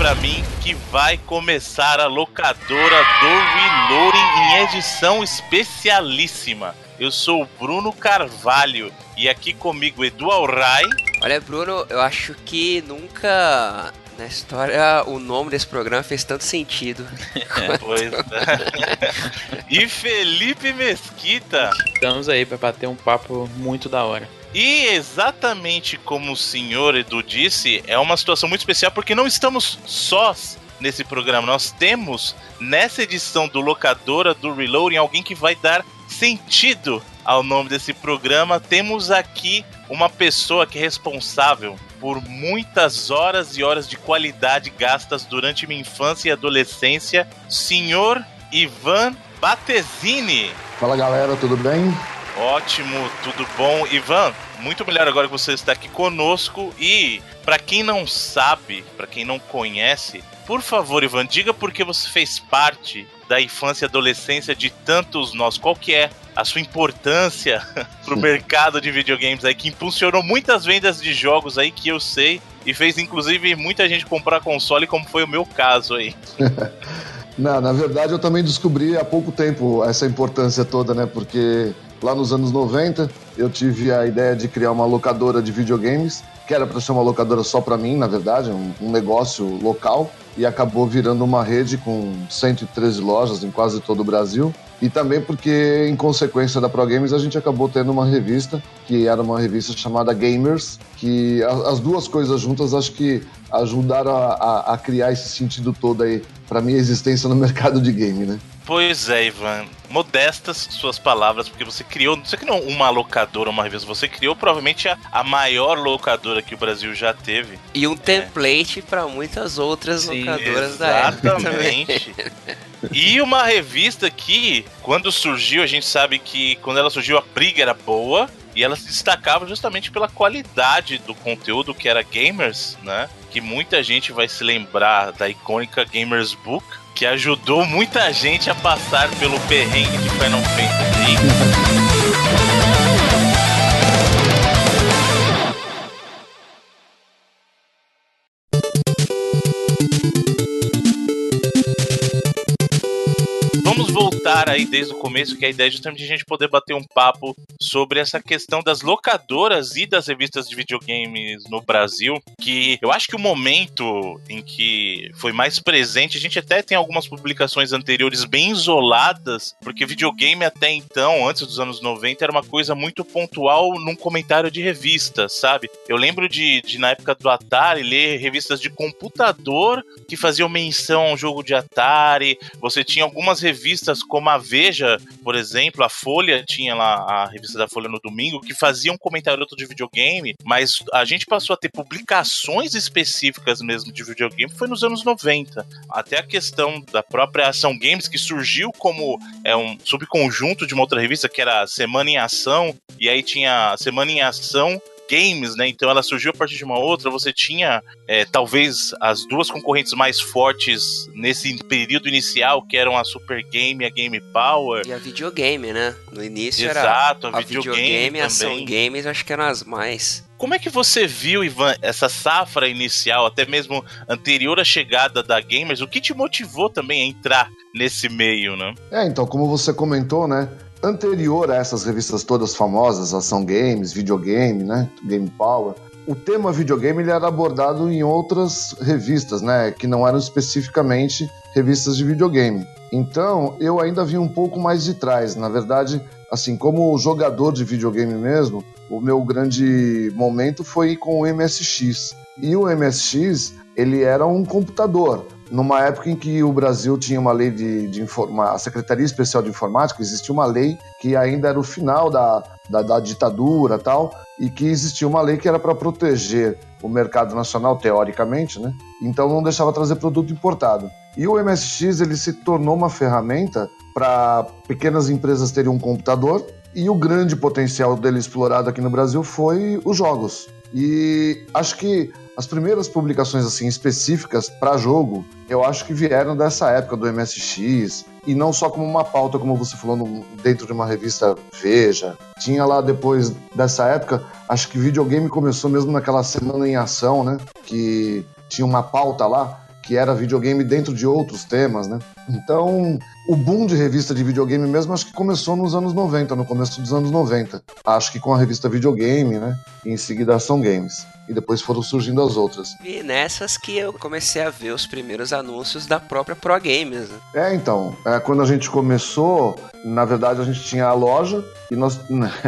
pra mim que vai começar a locadora do Reloading em edição especialíssima. Eu sou o Bruno Carvalho e aqui comigo Edu Alray. Olha, Bruno, eu acho que nunca na história o nome desse programa fez tanto sentido. É, pois é. e Felipe Mesquita. Estamos aí para bater um papo muito da hora. E exatamente como o senhor Edu disse, é uma situação muito especial porque não estamos sós nesse programa. Nós temos nessa edição do Locadora do Reloading alguém que vai dar sentido ao nome desse programa. Temos aqui uma pessoa que é responsável por muitas horas e horas de qualidade gastas durante minha infância e adolescência, senhor Ivan Batesini. Fala galera, tudo bem? Ótimo, tudo bom. Ivan, muito melhor agora que você está aqui conosco. E, para quem não sabe, para quem não conhece, por favor, Ivan, diga por que você fez parte da infância e adolescência de tantos nós. Qual que é a sua importância pro mercado de videogames aí, que impulsionou muitas vendas de jogos aí que eu sei e fez inclusive muita gente comprar console, como foi o meu caso aí. Não, na verdade eu também descobri há pouco tempo essa importância toda, né? Porque lá nos anos 90 eu tive a ideia de criar uma locadora de videogames, que era para ser uma locadora só para mim, na verdade, um, um negócio local, e acabou virando uma rede com 113 lojas em quase todo o Brasil. E também porque, em consequência da Pro Games, a gente acabou tendo uma revista, que era uma revista chamada Gamers, que as duas coisas juntas acho que ajudaram a, a, a criar esse sentido todo aí para minha existência no mercado de game, né? Pois é, Ivan. Modestas suas palavras, porque você criou, você criou uma locadora, uma revista, você criou provavelmente a, a maior locadora que o Brasil já teve. E um template é. para muitas outras Sim, locadoras da época. Exatamente. e uma revista que, quando surgiu, a gente sabe que quando ela surgiu a briga era boa, e ela se destacava justamente pela qualidade do conteúdo que era Gamers, né? Que muita gente vai se lembrar da icônica Gamers Book, que ajudou muita gente a passar pelo perrengue de Final Fantasy. Desde o começo, que a ideia é justamente a gente poder bater um papo sobre essa questão das locadoras e das revistas de videogames no Brasil, que eu acho que o momento em que foi mais presente, a gente até tem algumas publicações anteriores bem isoladas, porque videogame até então, antes dos anos 90, era uma coisa muito pontual num comentário de revista, sabe? Eu lembro de, de na época do Atari, ler revistas de computador que faziam menção a um jogo de Atari, você tinha algumas revistas como a Veja, por exemplo, a Folha tinha lá a revista da Folha no domingo que fazia um comentário de videogame, mas a gente passou a ter publicações específicas mesmo de videogame foi nos anos 90. Até a questão da própria Ação Games que surgiu como é um subconjunto de uma outra revista que era Semana em Ação, e aí tinha Semana em Ação games, né? Então ela surgiu a partir de uma outra. Você tinha é, talvez as duas concorrentes mais fortes nesse período inicial, que eram a Super Game e a Game Power. E a videogame, né? No início Exato, era a, a videogame, videogame e a ação games, acho que eram as mais. Como é que você viu, Ivan, essa safra inicial, até mesmo anterior à chegada da Gamers? O que te motivou também a entrar nesse meio, né? É, então, como você comentou, né? Anterior a essas revistas todas famosas, Ação Games, Videogame, né, Game Power, o tema videogame ele era abordado em outras revistas, né, que não eram especificamente revistas de videogame. Então, eu ainda vi um pouco mais de trás. Na verdade, assim, como jogador de videogame mesmo, o meu grande momento foi com o MSX. E o MSX, ele era um computador numa época em que o Brasil tinha uma lei de, de informa, a Secretaria Especial de Informática, existia uma lei que ainda era o final da, da, da ditadura tal, e que existia uma lei que era para proteger o mercado nacional, teoricamente, né? Então não deixava trazer produto importado. E o MSX ele se tornou uma ferramenta para pequenas empresas terem um computador e o grande potencial dele explorado aqui no Brasil foi os jogos. E acho que as primeiras publicações assim específicas para jogo, eu acho que vieram dessa época do MSX e não só como uma pauta, como você falou, no, dentro de uma revista Veja. Tinha lá depois dessa época, acho que videogame começou mesmo naquela semana em ação, né? Que tinha uma pauta lá que era videogame dentro de outros temas, né? Então, o boom de revista de videogame mesmo acho que começou nos anos 90, no começo dos anos 90. Acho que com a revista Videogame, né? E em seguida Ação Games. E depois foram surgindo as outras. E nessas que eu comecei a ver os primeiros anúncios da própria Pro Games. Né? É, então. É, quando a gente começou, na verdade a gente tinha a loja e nós.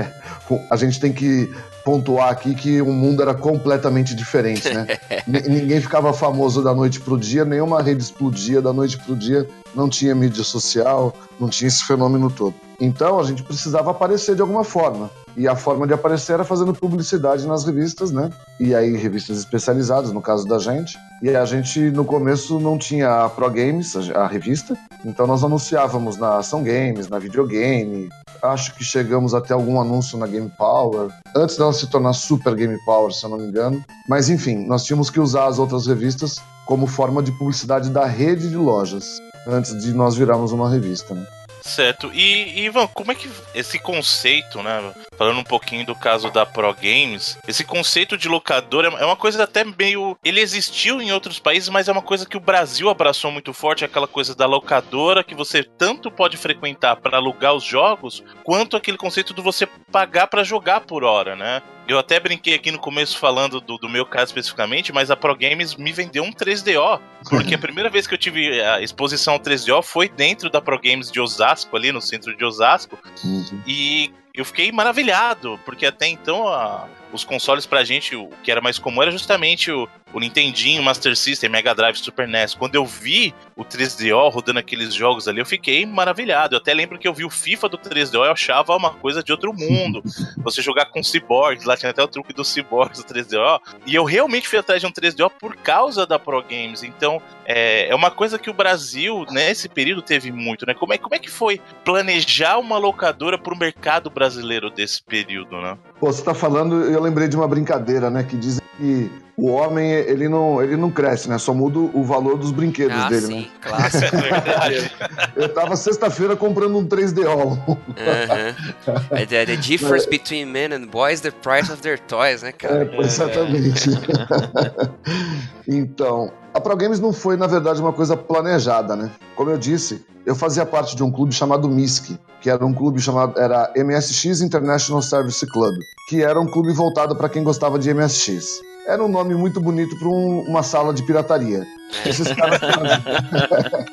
a gente tem que pontuar aqui que o mundo era completamente diferente, né? Ninguém ficava famoso da noite pro dia, nenhuma rede explodia da noite pro dia, não tinha mídia social, não tinha esse fenômeno todo. Então a gente precisava aparecer de alguma forma. E a forma de aparecer era fazendo publicidade nas revistas, né? E aí, revistas especializadas, no caso da gente. E a gente, no começo, não tinha a Pro Games, a revista. Então nós anunciávamos na Ação Games, na Videogame. Acho que chegamos até algum anúncio na Game Power. Antes dela se tornar Super Game Power, se eu não me engano. Mas enfim, nós tínhamos que usar as outras revistas como forma de publicidade da rede de lojas. Antes de nós virarmos uma revista, né? Certo. E, Ivan, como é que esse conceito, né? Falando um pouquinho do caso da Pro Games, esse conceito de locadora é uma coisa até meio. Ele existiu em outros países, mas é uma coisa que o Brasil abraçou muito forte aquela coisa da locadora que você tanto pode frequentar para alugar os jogos, quanto aquele conceito de você pagar para jogar por hora, né? Eu até brinquei aqui no começo falando do, do, meu caso especificamente, mas a Pro Games me vendeu um 3DO. Porque a primeira vez que eu tive a exposição ao 3DO foi dentro da Pro Games de Osasco, ali no centro de Osasco. Uhum. E eu fiquei maravilhado, porque até então a, os consoles pra gente, o que era mais comum era justamente o, o Nintendinho, Master System, Mega Drive, Super NES. Quando eu vi o 3DO rodando aqueles jogos ali, eu fiquei maravilhado. Eu até lembro que eu vi o FIFA do 3DO e eu achava uma coisa de outro mundo. Você jogar com cyborgs, lá tinha até o truque dos cyborgs do 3DO. E eu realmente fui atrás de um 3DO por causa da Pro Games. Então, é, é uma coisa que o Brasil, nesse período, teve muito, né? Como é, como é que foi planejar uma locadora pro mercado brasileiro desse período, né? Pô, você tá falando, eu lembrei de uma brincadeira, né? Que dizem que o homem ele não, ele não cresce, né? Só muda o valor dos brinquedos ah, dele, sim, né? Clássico, é verdade. Eu tava sexta-feira comprando um 3DO. Uh -huh. the, the difference between men and boys, the price of their toys, né, cara? É, exatamente. então, a Pro Games não foi, na verdade, uma coisa planejada, né? Como eu disse, eu fazia parte de um clube chamado MISC, que era um clube chamado era MSX International Service Club, que era um clube voltado para quem gostava de MSX era um nome muito bonito para um, uma sala de pirataria. Esses caras, traziam...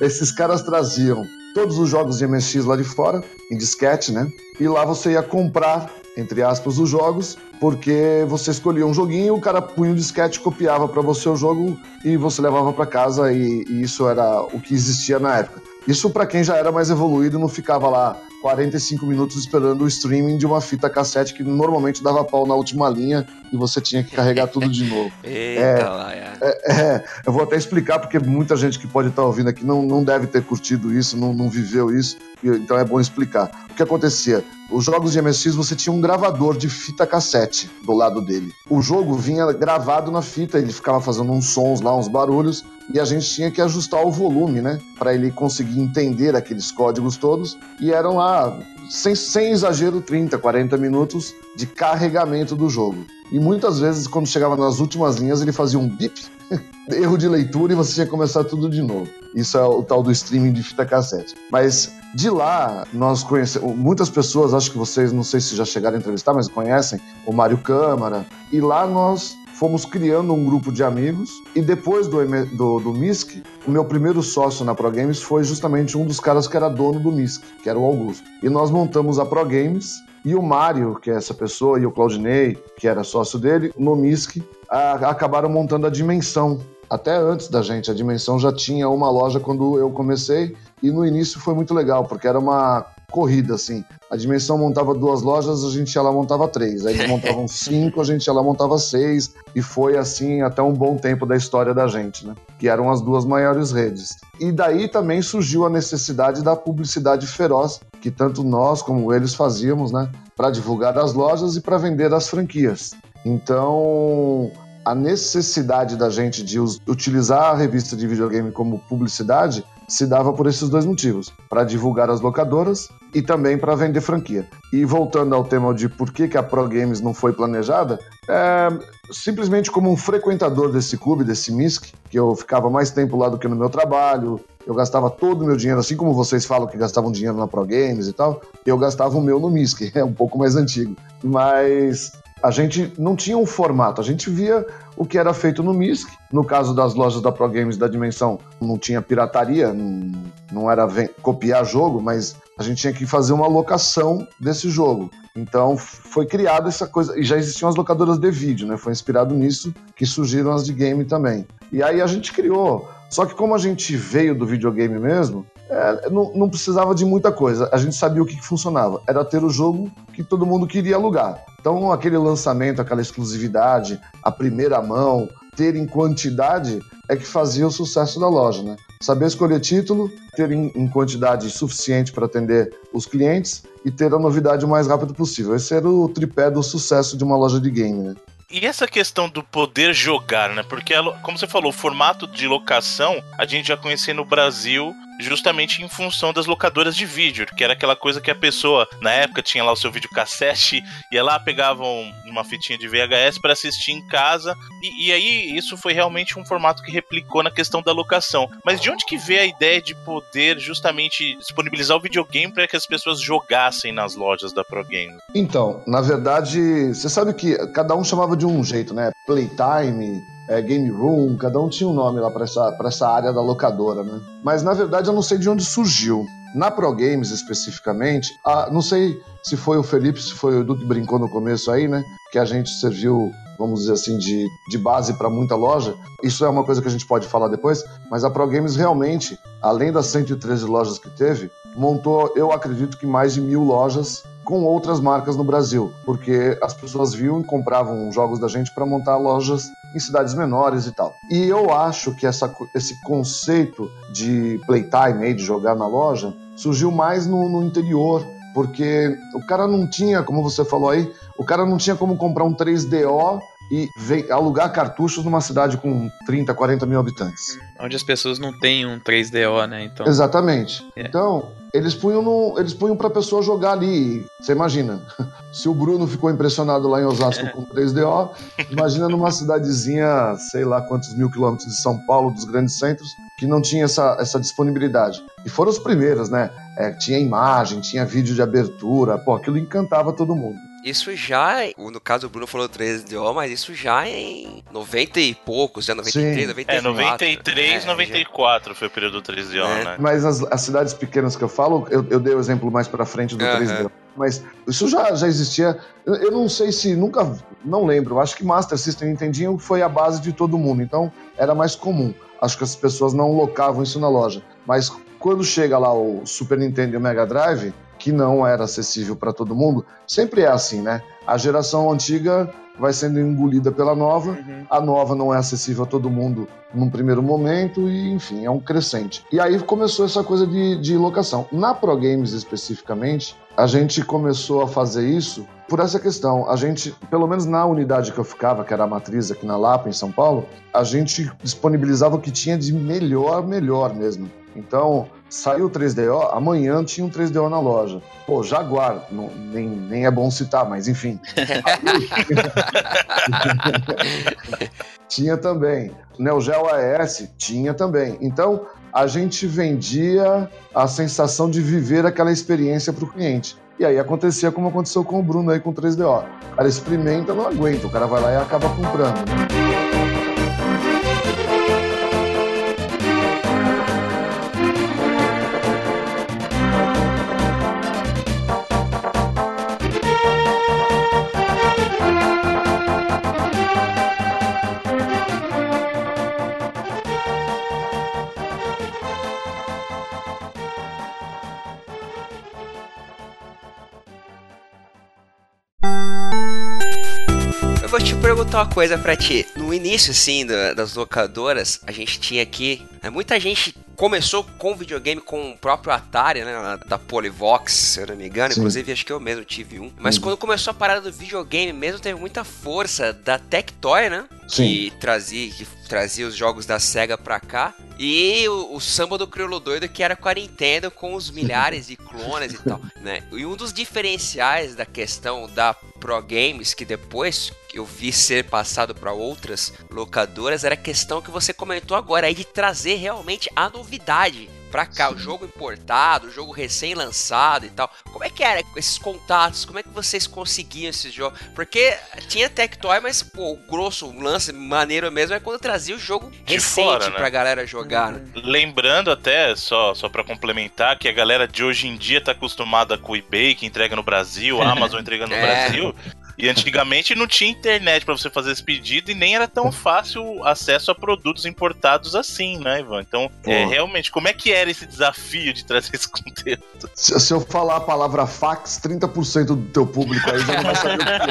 Esses caras traziam todos os jogos de MSX lá de fora, em disquete, né? E lá você ia comprar, entre aspas, os jogos, porque você escolhia um joguinho, o cara punha o disquete, copiava para você o jogo e você levava para casa e, e isso era o que existia na época. Isso para quem já era mais evoluído não ficava lá 45 minutos esperando o streaming de uma fita cassete que normalmente dava pau na última linha e você tinha que carregar tudo de novo. Eita é, lá, é. É, é, eu vou até explicar porque muita gente que pode estar ouvindo aqui não, não deve ter curtido isso, não, não viveu isso, então é bom explicar. O que acontecia? Os jogos de MSX você tinha um gravador de fita cassete do lado dele. O jogo vinha gravado na fita, ele ficava fazendo uns sons lá, uns barulhos, e a gente tinha que ajustar o volume, né? Para ele conseguir entender aqueles códigos todos. E eram lá, sem, sem exagero, 30, 40 minutos de carregamento do jogo. E muitas vezes, quando chegava nas últimas linhas, ele fazia um bip, erro de leitura e você tinha que começar tudo de novo. Isso é o tal do streaming de fita cassete. Mas de lá, nós conhecemos. Muitas pessoas, acho que vocês, não sei se já chegaram a entrevistar, mas conhecem o Mário Câmara. E lá nós fomos criando um grupo de amigos. E depois do, do, do MISC, o meu primeiro sócio na Pro Games foi justamente um dos caras que era dono do MISC, que era o Augusto. E nós montamos a Pro Games. E o Mário, que é essa pessoa, e o Claudinei, que era sócio dele, no MISC, a, acabaram montando a Dimensão. Até antes da gente, a Dimensão já tinha uma loja quando eu comecei. E no início foi muito legal, porque era uma corrida, assim. A dimensão montava duas lojas, a gente ia lá montava três. Aí eles montavam cinco, a gente ia lá montava seis. E foi assim até um bom tempo da história da gente, né? Que eram as duas maiores redes. E daí também surgiu a necessidade da publicidade feroz, que tanto nós como eles fazíamos, né? Para divulgar as lojas e para vender as franquias. Então, a necessidade da gente de utilizar a revista de videogame como publicidade se dava por esses dois motivos: para divulgar as locadoras e também para vender franquia. E voltando ao tema de por que, que a Pro Games não foi planejada, é, simplesmente como um frequentador desse clube, desse MISC, que eu ficava mais tempo lá do que no meu trabalho, eu gastava todo o meu dinheiro, assim como vocês falam que gastavam dinheiro na Pro Games e tal, eu gastava o meu no MISC, é um pouco mais antigo. Mas a gente não tinha um formato, a gente via o que era feito no MISC. No caso das lojas da Pro Games da Dimensão, não tinha pirataria, não, era copiar jogo, mas a gente tinha que fazer uma locação desse jogo. Então foi criada essa coisa, e já existiam as locadoras de vídeo, né? Foi inspirado nisso que surgiram as de game também. E aí a gente criou. Só que como a gente veio do videogame mesmo, é, não, não, precisava de muita coisa. A gente sabia o que, que, funcionava. Era ter o jogo que todo mundo queria alugar. Então aquele lançamento, aquela exclusividade, a primeira mão, ter em quantidade é que fazia o sucesso da loja, né? Saber escolher título, ter em, em quantidade suficiente para atender os clientes e ter a novidade o mais rápido possível. Esse era o tripé do sucesso de uma loja de game, né? E essa questão do poder jogar, né? Porque, como você falou, o formato de locação a gente já conhecia no Brasil justamente em função das locadoras de vídeo, que era aquela coisa que a pessoa, na época, tinha lá o seu videocassete, ia lá, pegava uma fitinha de VHS para assistir em casa, e, e, aí isso foi realmente um formato que replicou na questão da locação. Mas de onde que veio a ideia de poder justamente disponibilizar o videogame para que as pessoas jogassem nas lojas da Pro Games? Então, na verdade, você sabe que cada um chamava de um jeito, né? Playtime, é, Game Room, cada um tinha um nome lá para essa, essa área da locadora, né? Mas na verdade eu não sei de onde surgiu. Na Pro Games especificamente, a, não sei se foi o Felipe, se foi o Edu que brincou no começo aí, né? Que a gente serviu, vamos dizer assim, de, de base para muita loja. Isso é uma coisa que a gente pode falar depois, mas a Pro Games realmente, além das 113 lojas que teve, montou, eu acredito que mais de mil lojas com outras marcas no Brasil, porque as pessoas viam e compravam jogos da gente para montar lojas em cidades menores e tal. E eu acho que essa, esse conceito de playtime, de jogar na loja, surgiu mais no, no interior, porque o cara não tinha, como você falou aí, o cara não tinha como comprar um 3DO e alugar cartuchos numa cidade com 30, 40 mil habitantes. Onde as pessoas não têm um 3DO, né? Então... Exatamente. É. Então, eles punham, no, eles punham pra pessoa jogar ali. Você imagina, se o Bruno ficou impressionado lá em Osasco com 3DO, imagina numa cidadezinha, sei lá quantos mil quilômetros de São Paulo, dos grandes centros, que não tinha essa, essa disponibilidade. E foram os primeiros, né? É, tinha imagem, tinha vídeo de abertura, pô, aquilo encantava todo mundo. Isso já, no caso o Bruno falou 3DO, mas isso já em 90 e poucos, já 93, Sim. 94. É, 93, é, 94 já... foi o período do 3DO, é. né? Mas as, as, cidades pequenas que eu falo, eu, eu dei o exemplo mais pra frente do 3DO. Mas isso já, já existia. Eu, eu não sei se nunca. Não lembro. Acho que Master System Nintendinho foi a base de todo mundo. Então era mais comum. Acho que as pessoas não locavam isso na loja. Mas quando chega lá o Super Nintendo e o Mega Drive, que não era acessível para todo mundo, sempre é assim, né? A geração antiga vai sendo engolida pela nova, uhum. a nova não é acessível a todo mundo num primeiro momento, e enfim, é um crescente. E aí começou essa coisa de, de locação. Na Pro Games especificamente, a gente começou a fazer isso por essa questão. A gente, pelo menos na unidade que eu ficava, que era a matriz aqui na Lapa, em São Paulo, a gente disponibilizava o que tinha de melhor, melhor mesmo. Então, saiu o 3DO, amanhã tinha um 3DO na loja. Pô, Jaguar, não, nem, nem é bom citar, mas enfim. tinha também. Neo Geo AES tinha também. Então, a gente vendia a sensação de viver aquela experiência para o cliente. E aí acontecia como aconteceu com o Bruno aí com o 3DO. O cara experimenta, não aguenta, o cara vai lá e acaba comprando. Né? Coisa pra ti. No início, assim, das locadoras, a gente tinha aqui. Né, muita gente começou com videogame com o próprio Atari, né? Da Polyvox, se eu não me engano. Sim. Inclusive, acho que eu mesmo tive um. Mas uhum. quando começou a parada do videogame mesmo, teve muita força da Tectoy, né? Sim. Que trazia, que trazia os jogos da SEGA pra cá. E o, o, samba do crioulo doido que era com a Nintendo com os milhares de clones e tal, né? E um dos diferenciais da questão da Pro Games que depois eu vi ser passado para outras locadoras era a questão que você comentou agora aí de trazer realmente a novidade pra cá, o jogo importado, o jogo recém-lançado e tal. Como é que era esses contatos? Como é que vocês conseguiam esses jogos? Porque tinha Tectoy, mas pô, o grosso, o lance maneiro mesmo é quando trazia o jogo de recente fora, né? pra galera jogar. Né? Lembrando até, só, só pra complementar, que a galera de hoje em dia tá acostumada com o eBay, que entrega no Brasil, a Amazon entrega no é. Brasil. E antigamente não tinha internet para você fazer esse pedido e nem era tão fácil acesso a produtos importados assim, né, Ivan? Então, é, realmente, como é que era esse desafio de trazer esse conteúdo? Se, se eu falar a palavra fax, 30% do teu público aí já não vai saber o que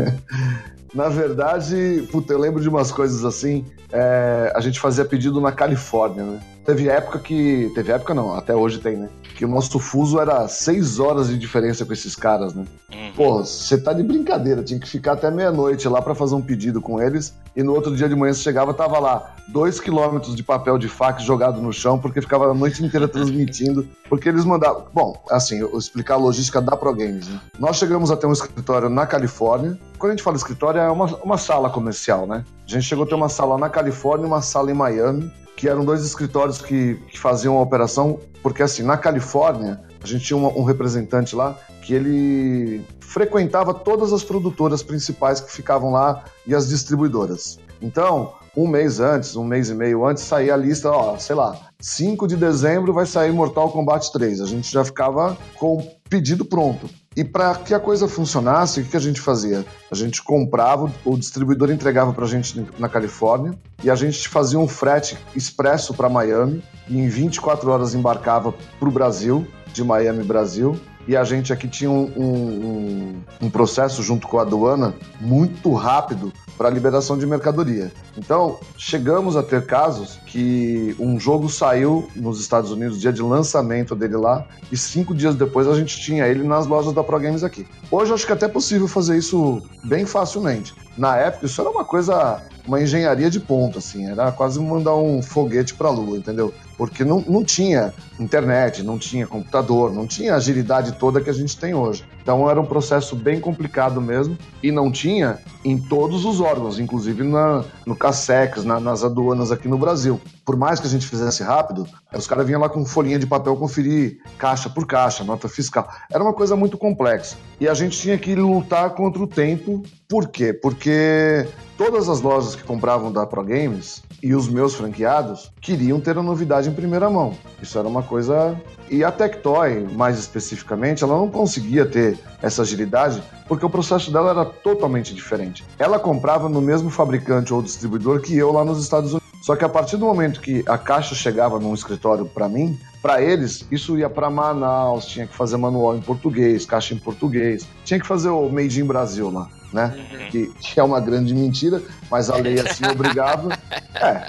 é. Na verdade, puta, eu lembro de umas coisas assim. É, a gente fazia pedido na Califórnia, né? Teve época que. Teve época não, até hoje tem, né? Que o nosso fuso era seis horas de diferença com esses caras, né? Uhum. Pô, você tá de brincadeira, tinha que ficar até meia-noite lá para fazer um pedido com eles. E no outro dia de manhã você chegava, tava lá, dois quilômetros de papel de fax jogado no chão, porque ficava a noite inteira transmitindo. Porque eles mandavam. Bom, assim, eu vou explicar a logística da Pro Games, né? Nós chegamos a ter um escritório na Califórnia. Quando a gente fala escritório, é uma, uma sala comercial, né? A gente chegou a ter uma sala na Califórnia e uma sala em Miami que eram dois escritórios que, que faziam a operação, porque assim, na Califórnia, a gente tinha um, um representante lá que ele frequentava todas as produtoras principais que ficavam lá e as distribuidoras. Então, um mês antes, um mês e meio antes, saía a lista, ó, sei lá, 5 de dezembro vai sair Mortal Kombat 3. A gente já ficava com o pedido pronto. E para que a coisa funcionasse, o que a gente fazia? A gente comprava, o distribuidor entregava para a gente na Califórnia e a gente fazia um frete expresso para Miami e em 24 horas embarcava para o Brasil, de Miami, Brasil. E a gente aqui tinha um, um, um processo junto com a aduana muito rápido para liberação de mercadoria. Então, chegamos a ter casos que um jogo saiu nos Estados Unidos, dia de lançamento dele lá, e cinco dias depois a gente tinha ele nas lojas da Pro Games aqui. Hoje acho que é até possível fazer isso bem facilmente. Na época, isso era uma coisa, uma engenharia de ponta, assim, era quase mandar um foguete para a Lua, entendeu? porque não, não tinha internet, não tinha computador, não tinha a agilidade toda que a gente tem hoje. Então era um processo bem complicado mesmo e não tinha em todos os órgãos, inclusive na, no CASEX, na, nas aduanas aqui no Brasil. Por mais que a gente fizesse rápido, os caras vinham lá com folhinha de papel conferir caixa por caixa, nota fiscal. Era uma coisa muito complexa. E a gente tinha que lutar contra o tempo. Por quê? Porque todas as lojas que compravam da Pro Games e os meus franqueados queriam ter a novidade em primeira mão. Isso era uma coisa. E a Tectoy, mais especificamente, ela não conseguia ter essa agilidade porque o processo dela era totalmente diferente. Ela comprava no mesmo fabricante ou distribuidor que eu lá nos Estados Unidos. Só que a partir do momento que a caixa chegava num escritório para mim, para eles, isso ia para Manaus, tinha que fazer manual em português, caixa em português, tinha que fazer o Made in Brasil lá né? Uhum. Que, que, é uma grande mentira, mas a lei assim obrigava. É.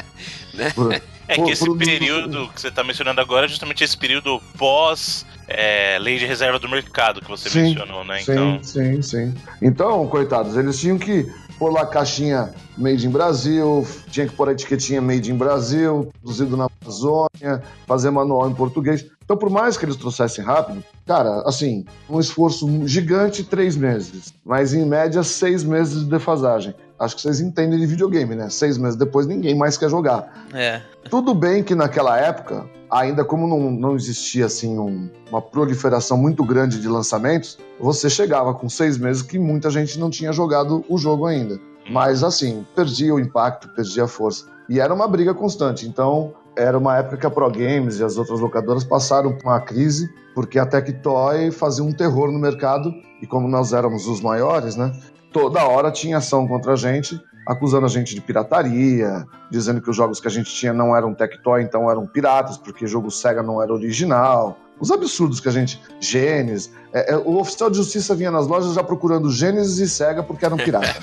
Né? Por, é que esse por, período que você está mencionando agora é justamente esse período pós é, lei de reserva do mercado que você sim, mencionou, né? Então... Sim, sim, sim. Então, coitados, eles tinham que pôr lá a caixinha Made in Brasil, tinha que pôr a etiquetinha Made in Brasil, produzido na Amazônia, fazer manual em português. Então, por mais que eles trouxessem rápido, cara, assim, um esforço gigante, três meses. Mas, em média, seis meses de defasagem. Acho que vocês entendem de videogame, né? Seis meses depois, ninguém mais quer jogar. É. Tudo bem que naquela época, ainda como não, não existia, assim, um, uma proliferação muito grande de lançamentos, você chegava com seis meses que muita gente não tinha jogado o jogo ainda. Mas, assim, perdia o impacto, perdia a força. E era uma briga constante. Então, era uma época que a Pro Games e as outras locadoras passaram por uma crise, porque a Tectoy fazia um terror no mercado, e como nós éramos os maiores, né, toda hora tinha ação contra a gente, acusando a gente de pirataria, dizendo que os jogos que a gente tinha não eram Tectoy, então eram piratas, porque o jogo Sega não era original. Os absurdos que a gente. Gênesis. É, é, o oficial de justiça vinha nas lojas já procurando Gênesis e Sega porque eram piratas.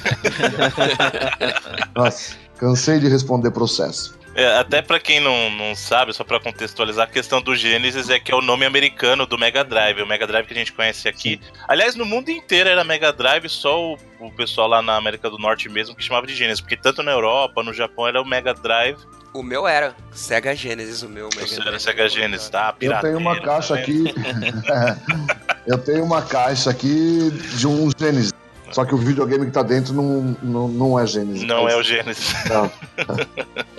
Nossa, cansei de responder processo. É, até para quem não, não sabe, só para contextualizar, a questão do Genesis é que é o nome americano do Mega Drive, o Mega Drive que a gente conhece aqui. Aliás, no mundo inteiro era Mega Drive, só o, o pessoal lá na América do Norte mesmo que chamava de Genesis, porque tanto na Europa, no Japão era o Mega Drive. O meu era Sega Genesis, o meu Mega Drive. Era Sega Genesis, tá? Eu tenho uma caixa tá aqui. eu tenho uma caixa aqui de um Genesis. Só que o videogame que tá dentro não, não, não é Genesis. Não é o Genesis. Não.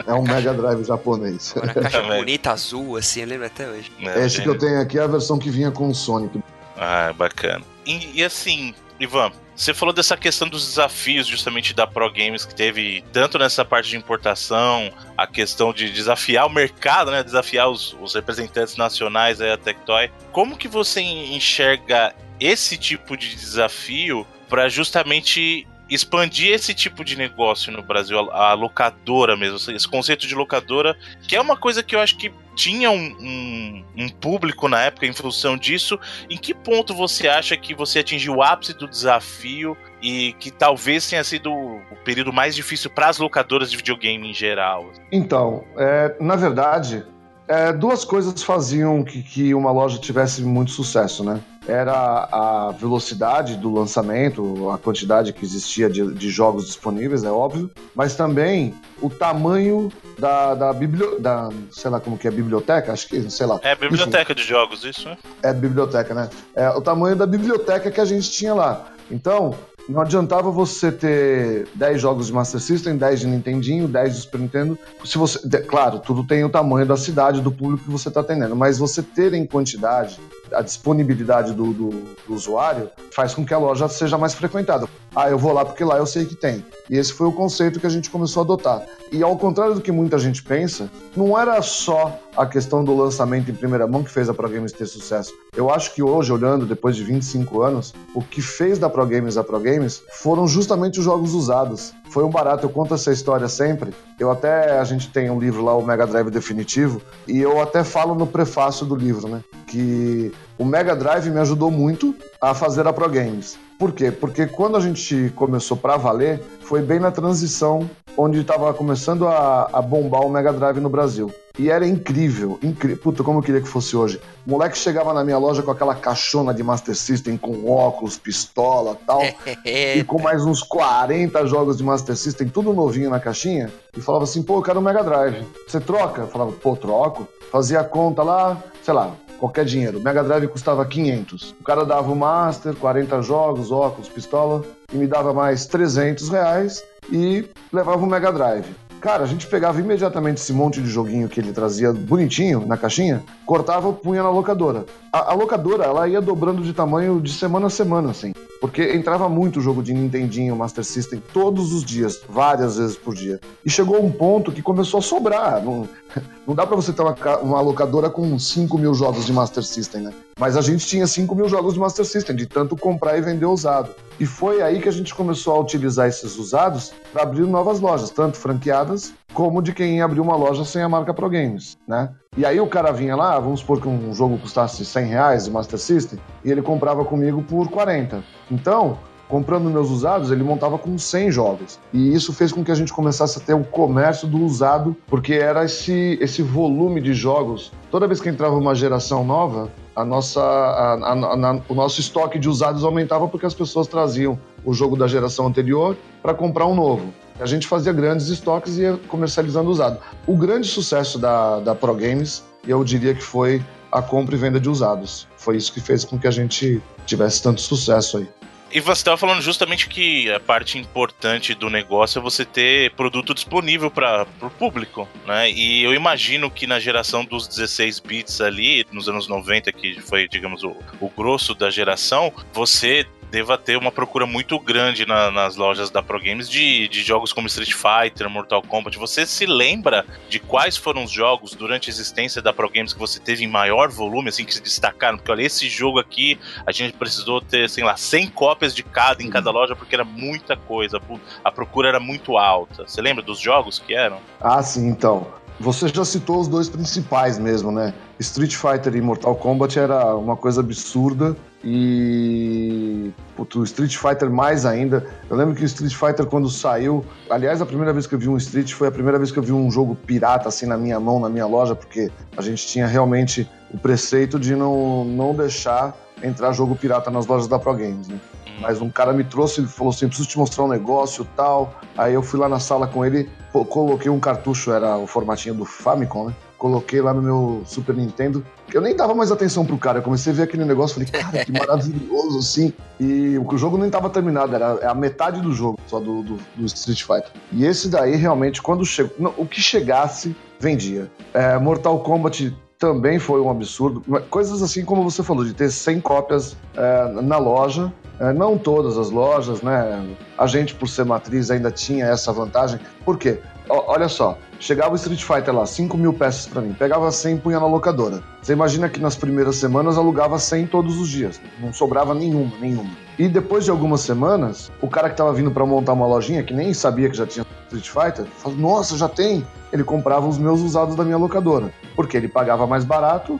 É um Mega Drive japonês. Uma caixa bonita, azul, assim, eu lembro até hoje. É, Esse que eu tenho aqui é a versão que vinha com o Sonic. Ah, bacana. E, e assim, Ivan, você falou dessa questão dos desafios justamente da Pro Games que teve tanto nessa parte de importação, a questão de desafiar o mercado, né, desafiar os, os representantes nacionais aí, a Tectoy. Como que você enxerga esse tipo de desafio para justamente expandir esse tipo de negócio no Brasil, a, locadora mesmo, esse conceito de locadora, que é uma coisa que eu acho que tinha um, um, um, público na época em função disso. Em que ponto você acha que você atingiu o ápice do desafio e que talvez tenha sido o período mais difícil para as locadoras de videogame em geral? Então, é, na verdade, é, duas coisas faziam que, que uma loja tivesse muito sucesso, né? Era a velocidade do lançamento, a quantidade que existia de, de jogos disponíveis, é óbvio, mas também o tamanho da, da biblioteca, da, sei lá como que é, biblioteca, acho que, sei lá. É, biblioteca Enfim, de jogos, isso, né? É, biblioteca, né? É, o tamanho da biblioteca que a gente tinha lá. Então, não adiantava você ter 10 jogos de Master System, 10 de Nintendinho, 10 de Super Nintendo. Se você, claro, tudo tem o tamanho da cidade, do público que você está atendendo, mas você ter em quantidade a disponibilidade do, do, do, usuário faz com que a loja seja mais frequentada. Ah, eu vou lá porque lá eu sei que tem. E esse foi o conceito que a gente começou a adotar. E ao contrário do que muita gente pensa, não era só a questão do lançamento em primeira mão que fez a Pro Games ter sucesso. Eu acho que hoje, olhando depois de 25 anos, o que fez da Pro Games a Pro Games foram justamente os jogos usados. Foi um barato, eu conto essa história sempre. Eu até, a gente tem um livro lá, o Mega Drive Definitivo, e eu até falo no prefácio do livro, né? Que o Mega Drive me ajudou muito a fazer a Pro Games. Por quê? Porque quando a gente começou para valer, foi bem na transição onde estava começando a, a, bombar o Mega Drive no Brasil. E era incrível, incrível. Puta, como eu queria que fosse hoje. O moleque chegava na minha loja com aquela caixona de Master System com óculos, pistola tal, e com mais uns 40 jogos de Master System, tudo novinho na caixinha, e falava assim: pô, eu quero um Mega Drive. Você troca? Eu falava, pô, troco. Fazia a conta lá, sei lá, qualquer dinheiro. O Mega Drive custava 500. O cara dava o Master, 40 jogos, óculos, pistola, e me dava mais 300 reais e levava o Mega Drive. Cara, a gente pegava imediatamente esse monte de joguinho que ele trazia bonitinho na caixinha, cortava, punha na locadora. A, a locadora, ela ia dobrando de tamanho de semana a semana, assim. Porque entrava muito jogo de Nintendinho, Master System, todos os dias, várias vezes por dia. E chegou um ponto que começou a sobrar. Não, não dá para você ter uma, uma locadora com 5 mil jogos de Master System, né? Mas a gente tinha 5 mil jogos de Master System, de tanto comprar e vender usado. E foi aí que a gente começou a utilizar esses usados para abrir novas lojas, tanto franqueadas como de quem abriu uma loja sem a marca Pro Games, né? E aí o cara vinha lá, vamos supor que um jogo custasse 100 reais de Master System, e ele comprava comigo por 40. Então, comprando meus usados, ele montava com 100 jogos. E isso fez com que a gente começasse a ter um comércio do usado, porque era esse, esse volume de jogos. Toda vez que entrava uma geração nova, a nossa, a, a, a, o nosso estoque de usados aumentava porque as pessoas traziam o jogo da geração anterior para comprar um novo. A gente fazia grandes estoques e ia comercializando usado. O grande sucesso da, da Pro Games, eu diria que foi a compra e venda de usados. Foi isso que fez com que a gente tivesse tanto sucesso aí. E você estava falando justamente que a parte importante do negócio é você ter produto disponível para o público, né? E eu imagino que na geração dos 16 bits ali, nos anos 90, que foi, digamos, o, o grosso da geração, você deva ter uma procura muito grande na, nas lojas da Pro Games de, de jogos como Street Fighter, Mortal Kombat. Você se lembra de quais foram os jogos durante a existência da Pro Games que você teve em maior volume, assim, que se destacaram? Porque olha, esse jogo aqui a gente precisou ter, sei lá, 100 cópias de cada em cada loja porque era muita coisa, a procura era muito alta. Você lembra dos jogos que eram? Ah, sim, então. Você já citou os dois principais mesmo, né? Street Fighter e Mortal Kombat era uma coisa absurda e o Street Fighter mais ainda. Eu lembro que o Street Fighter quando saiu, aliás, a primeira vez que eu vi um Street foi a primeira vez que eu vi um jogo pirata assim na minha mão, na minha loja, porque a gente tinha realmente o preceito de não, não deixar entrar jogo pirata nas lojas da Pro Games, né? Mas um cara me trouxe e falou assim: preciso te mostrar um negócio tal. Aí eu fui lá na sala com ele, coloquei um cartucho, era o formatinho do Famicom, né? Coloquei lá no meu Super Nintendo. Eu nem dava mais atenção pro cara. Eu comecei a ver aquele negócio falei, cara, que maravilhoso, assim. E o jogo nem tava terminado, era a metade do jogo só do, do, do Street Fighter. E esse daí, realmente, quando chegou. O que chegasse, vendia. É, Mortal Kombat também foi um absurdo. Coisas assim como você falou, de ter 100 cópias é, na loja. É, não todas as lojas, né? A gente, por ser matriz, ainda tinha essa vantagem. Por quê? Olha só, chegava o Street Fighter lá, 5 mil peças para mim, pegava 100 e punha na locadora. Você imagina que nas primeiras semanas alugava 100 todos os dias, não sobrava nenhuma, nenhuma. E depois de algumas semanas, o cara que tava vindo para montar uma lojinha, que nem sabia que já tinha Street Fighter, falou, nossa, já tem? Ele comprava os meus usados da minha locadora, porque ele pagava mais barato,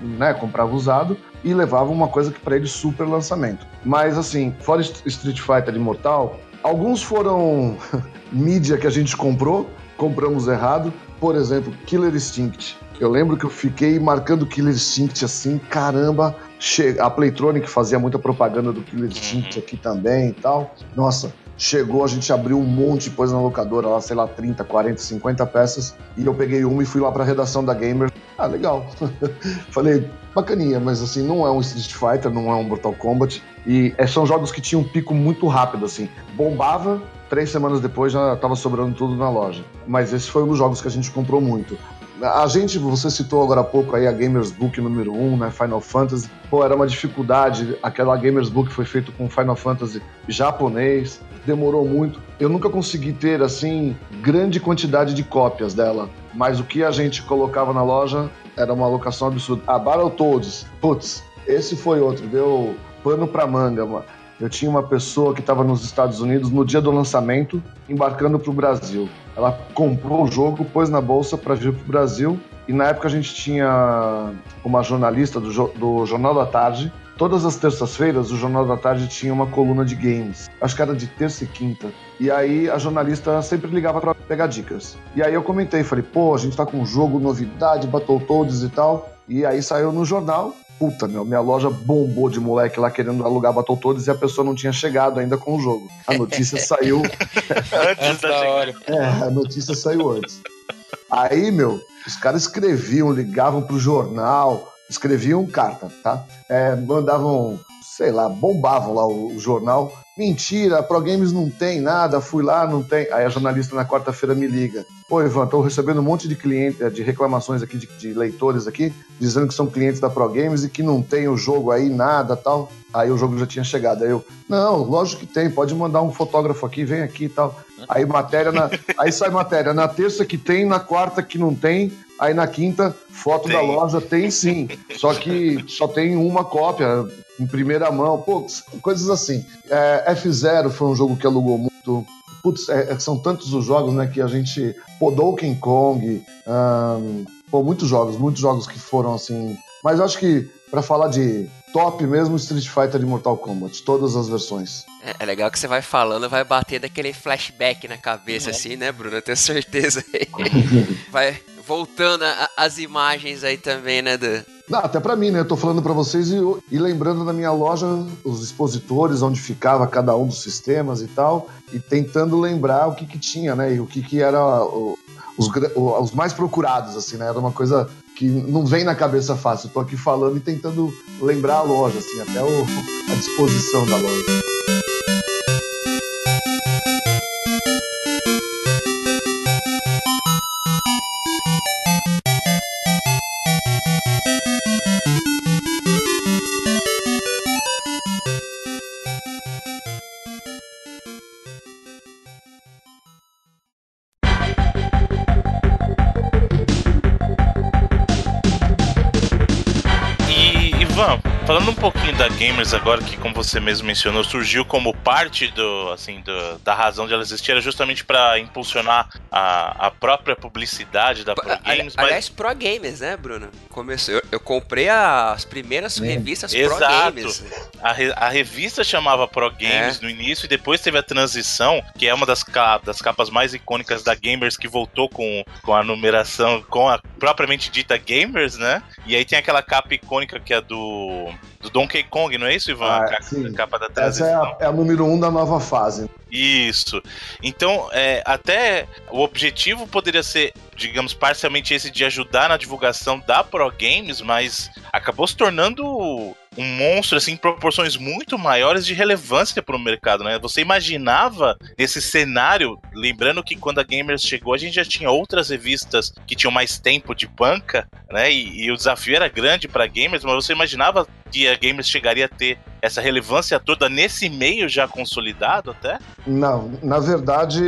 né, comprava usado, e levava uma coisa que para ele super lançamento. Mas assim, fora Street Fighter Imortal, Alguns foram mídia que a gente comprou, compramos errado. Por exemplo, Killer Instinct. Eu lembro que eu fiquei marcando Killer Instinct assim, caramba. A Playtronic fazia muita propaganda do Killer Instinct aqui também e tal. Nossa, chegou, a gente abriu um monte, pôs na locadora lá, sei lá, 30, 40, 50 peças. E eu peguei uma e fui lá pra redação da Gamer. Ah, legal. Falei, bacaninha, mas assim, não é um Street Fighter, não é um Mortal Kombat. E é, são jogos que tinham um pico muito rápido, assim. Bombava, três semanas depois já tava sobrando tudo na loja. Mas esse foi um dos jogos que a gente comprou muito. A gente, você citou agora há pouco aí a Gamers Book número 1, né, Final Fantasy. Pô, era uma dificuldade. Aquela Gamers Book foi feito com Final Fantasy japonês, demorou muito. Eu nunca consegui ter, assim, grande quantidade de cópias dela. Mas o que a gente colocava na loja era uma alocação absurda. A Battletoads, putz, esse foi outro, deu pano pra manga, mano. Eu tinha uma pessoa que estava nos Estados Unidos no dia do lançamento, embarcando para o Brasil. Ela comprou o jogo, pôs na bolsa para vir para o Brasil. E na época a gente tinha uma jornalista do, do Jornal da Tarde. Todas as terças-feiras o Jornal da Tarde tinha uma coluna de games. Acho que era de terça e quinta. E aí a jornalista sempre ligava para pegar dicas. E aí eu comentei, falei, pô, a gente tá com um jogo, novidade, Battletoads e tal. E aí saiu no jornal puta, meu, minha loja bombou de moleque lá querendo alugar Battletoads e a pessoa não tinha chegado ainda com o jogo. A notícia saiu. antes da hora. É, a notícia saiu antes. Aí, meu, os caras escreviam, ligavam pro jornal, escreviam carta, tá? É, mandavam, sei lá, bombavam lá o, o jornal Mentira, Pro Games não tem nada, fui lá, não tem. Aí a jornalista na quarta-feira me liga. Pô, Ivan, tô recebendo um monte de clientes, de reclamações aqui, de, de, leitores aqui, dizendo que são clientes da Pro Games e que não tem o jogo aí, nada tal. Aí o jogo já tinha chegado. Aí eu, não, lógico que tem, pode mandar um fotógrafo aqui, vem aqui e tal. Aí matéria, na, aí sai matéria, na terça que tem, na quarta que não tem, Aí na quinta, foto tem. da loja tem sim. Só que só tem uma cópia em primeira mão. Pô, coisas assim. É, F0 foi um jogo que alugou muito. Putz, é, é, são tantos os jogos, né, que a gente. Pô, Donkey Kong. Um, pô, muitos jogos, muitos jogos que foram assim. Mas eu acho que, para falar de top mesmo, Street Fighter e Mortal Kombat, todas as versões. É, é legal que você vai falando, vai bater daquele flashback na cabeça, é. assim, né, Bruno? Eu tenho certeza. vai, voltando às imagens aí também, né, Dan? Não, até para mim, né? Eu tô falando para vocês e, e, lembrando da minha loja os expositores, onde ficava cada um dos sistemas e tal, e tentando lembrar o que que tinha, né? E o que que era o, os, os mais procurados, assim, né? Era uma coisa que não vem na cabeça fácil. Eu tô aqui falando e tentando lembrar a loja, assim, até o, a disposição da loja. Gamers agora, que como você mesmo mencionou, surgiu como parte do, assim, do, da razão de ela existir, era justamente para impulsionar a, a própria publicidade da Pro Games. Aliás, mas... Pro Games, né, Bruno? Começou, eu, eu comprei as primeiras é. revistas Pro Games. A, re, a revista chamava Pro Games é. no início e depois teve a transição, que é uma das, das capas mais icônicas da Gamers, que voltou com, com a numeração, com a propriamente dita Gamers, né? E aí tem aquela capa icônica que é do do Donkey Kong, não é isso, Ivan? Ah, a, capa da transição. Essa é a, é a número um da nova fase. Isso. Então, é, até o objetivo poderia ser, digamos, parcialmente esse de ajudar na divulgação da Pro Games, mas acabou se tornando um monstro assim em proporções muito maiores de relevância para o mercado, né? Você imaginava esse cenário, lembrando que quando a Gamers chegou, a gente já tinha outras revistas que tinham mais tempo de banca, né? E, e o desafio era grande para Gamers, mas você imaginava que a Gamers chegaria a ter essa relevância toda nesse meio já consolidado até? Não, na verdade,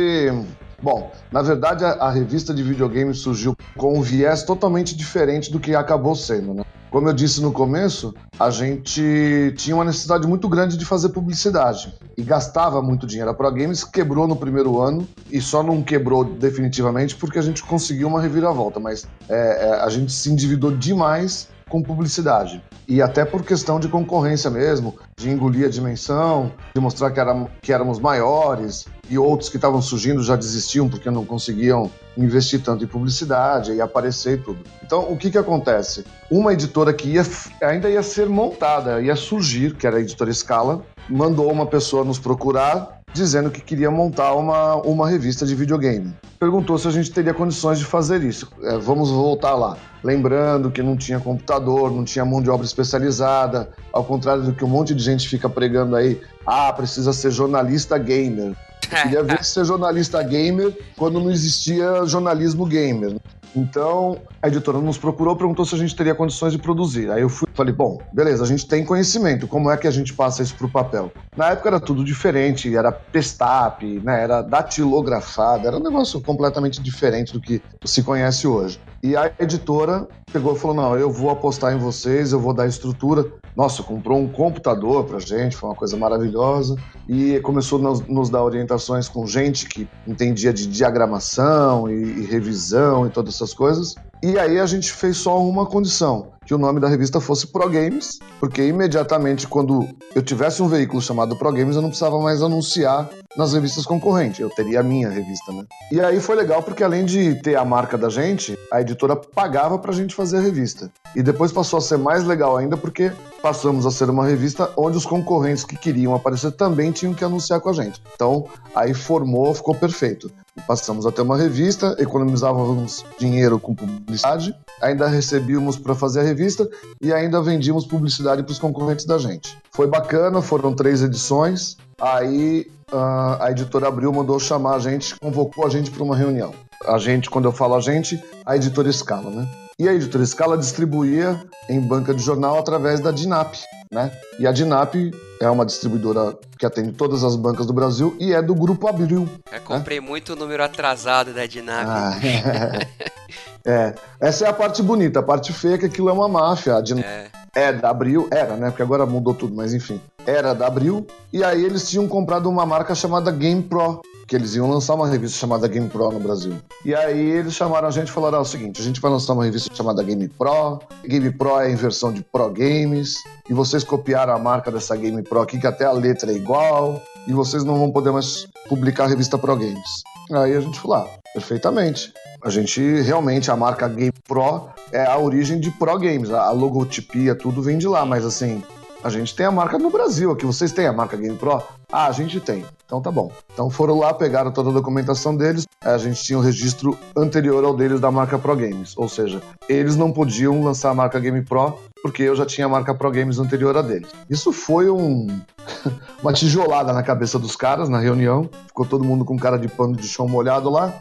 Bom, na verdade a, a, revista de videogames surgiu com um viés totalmente diferente do que acabou sendo, né? Como eu disse no começo, a gente tinha uma necessidade muito grande de fazer publicidade e gastava muito dinheiro. A Pro Games quebrou no primeiro ano e só não quebrou definitivamente porque a gente conseguiu uma reviravolta, mas é, é, a gente se endividou demais com publicidade. E até por questão de concorrência mesmo, de engolir a dimensão, de mostrar que, era, que éramos maiores, e outros que estavam surgindo já desistiam porque não conseguiam investir tanto em publicidade e aparecer e tudo. Então, o que que acontece? Uma editora que ia, ainda ia ser montada, ia surgir, que era a editora Scala, mandou uma pessoa nos procurar dizendo que queria montar uma, uma revista de videogame. Perguntou se a gente teria condições de fazer isso. É, vamos voltar lá. Lembrando que não tinha computador, não tinha mão de obra especializada, ao contrário do que um monte de gente fica pregando aí, ah, precisa ser jornalista gamer. Eu queria ver ser jornalista gamer quando não existia jornalismo gamer. Então, a editora nos procurou, perguntou se a gente teria condições de produzir. Aí eu fui, falei, bom, beleza, a gente tem conhecimento, como é que a gente passa isso para o papel? Na época era tudo diferente, era pestap, né, era datilografado, era um negócio completamente diferente do que se conhece hoje. E a editora pegou e falou: não, eu vou apostar em vocês, eu vou dar estrutura. Nossa, comprou um computador pra gente, foi uma coisa maravilhosa. E começou a nos, nos dar orientações com gente que entendia de diagramação e, e revisão e todas essas coisas. E aí a gente fez só uma condição, que o nome da revista fosse Pro Games, porque imediatamente quando eu tivesse um veículo chamado Pro Games, eu não precisava mais anunciar nas revistas concorrentes, eu teria a minha revista, né? E aí foi legal porque além de ter a marca da gente, a editora pagava pra gente fazer a revista. E depois passou a ser mais legal ainda porque passamos a ser uma revista onde os concorrentes que queriam aparecer também tinham que anunciar com a gente. Então, aí formou, ficou perfeito. Passamos a ter uma revista, economizávamos dinheiro com ainda recebíamos para fazer a revista e ainda vendíamos publicidade para os concorrentes da gente. Foi bacana, foram três edições. Aí uh, a editora Abril mandou chamar a gente, convocou a gente para uma reunião. A gente, quando eu falo a gente, a editora Escala, né? E a editora Scala distribuía em banca de jornal através da DINAP, né? E a DINAP é uma distribuidora que atende todas as bancas do Brasil e é do Grupo Abril. Eu comprei né? muito o número atrasado da DINAP. Ah, é. é. Essa é a parte bonita. A parte feia é que aquilo é uma máfia. A é. é da Abril, era, né? Porque agora mudou tudo, mas enfim. Era da Abril. E aí eles tinham comprado uma marca chamada Game Pro, que eles iam lançar uma revista chamada Game Pro no Brasil. E aí eles chamaram a gente e falaram: ah, o seguinte, a gente vai lançar uma revista chamada Game Pro. Game Pro é em versão de Pro Games. E vocês copiaram a marca dessa Game Pro aqui, que até a letra é igual. E vocês não vão poder mais publicar a revista Pro Games. Aí a gente falou: ah, perfeitamente. A gente realmente, a marca Game Pro é a origem de Pro Games. A logotipia, tudo vem de lá, mas assim, a gente tem a marca no Brasil aqui. Vocês têm a marca Game Pro? Ah, a gente tem. Então tá bom. Então foram lá, pegaram toda a documentação deles. A gente tinha o um registro anterior ao deles da marca Pro Games. Ou seja, eles não podiam lançar a marca Game Pro porque eu já tinha a marca Pro Games anterior a deles. Isso foi um uma tijolada na cabeça dos caras na reunião. Ficou todo mundo com cara de pano de chão molhado lá.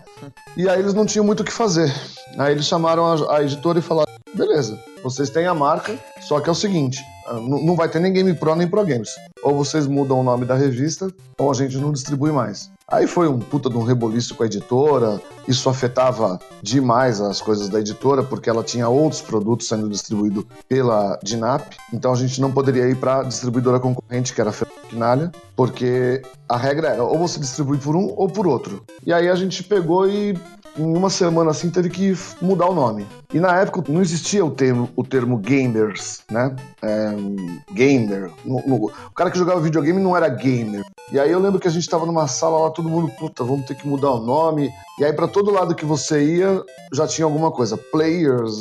E aí eles não tinham muito o que fazer. Aí eles chamaram a, a editora e falaram: beleza, vocês têm a marca, só que é o seguinte: ah, não vai ter nem Game Pro nem Pro Games. Ou vocês mudam o nome da revista, ou a gente não distribui mais. Aí foi um puta de um reboliço com a editora, isso afetava demais as coisas da editora, porque ela tinha outros produtos sendo distribuídos pela Dinap, então a gente não poderia ir para a distribuidora concorrente, que era a Ferroquinalha, porque a regra era ou você distribui por um ou por outro. E aí a gente pegou e em uma semana assim teve que mudar o nome. E na época não existia o termo, o termo gamers, né? É, gamer. No, no, o cara que jogava videogame não era gamer. E aí eu lembro que a gente tava numa sala lá, todo mundo, puta, vamos ter que mudar o nome. E aí para todo lado que você ia, já tinha alguma coisa. Players,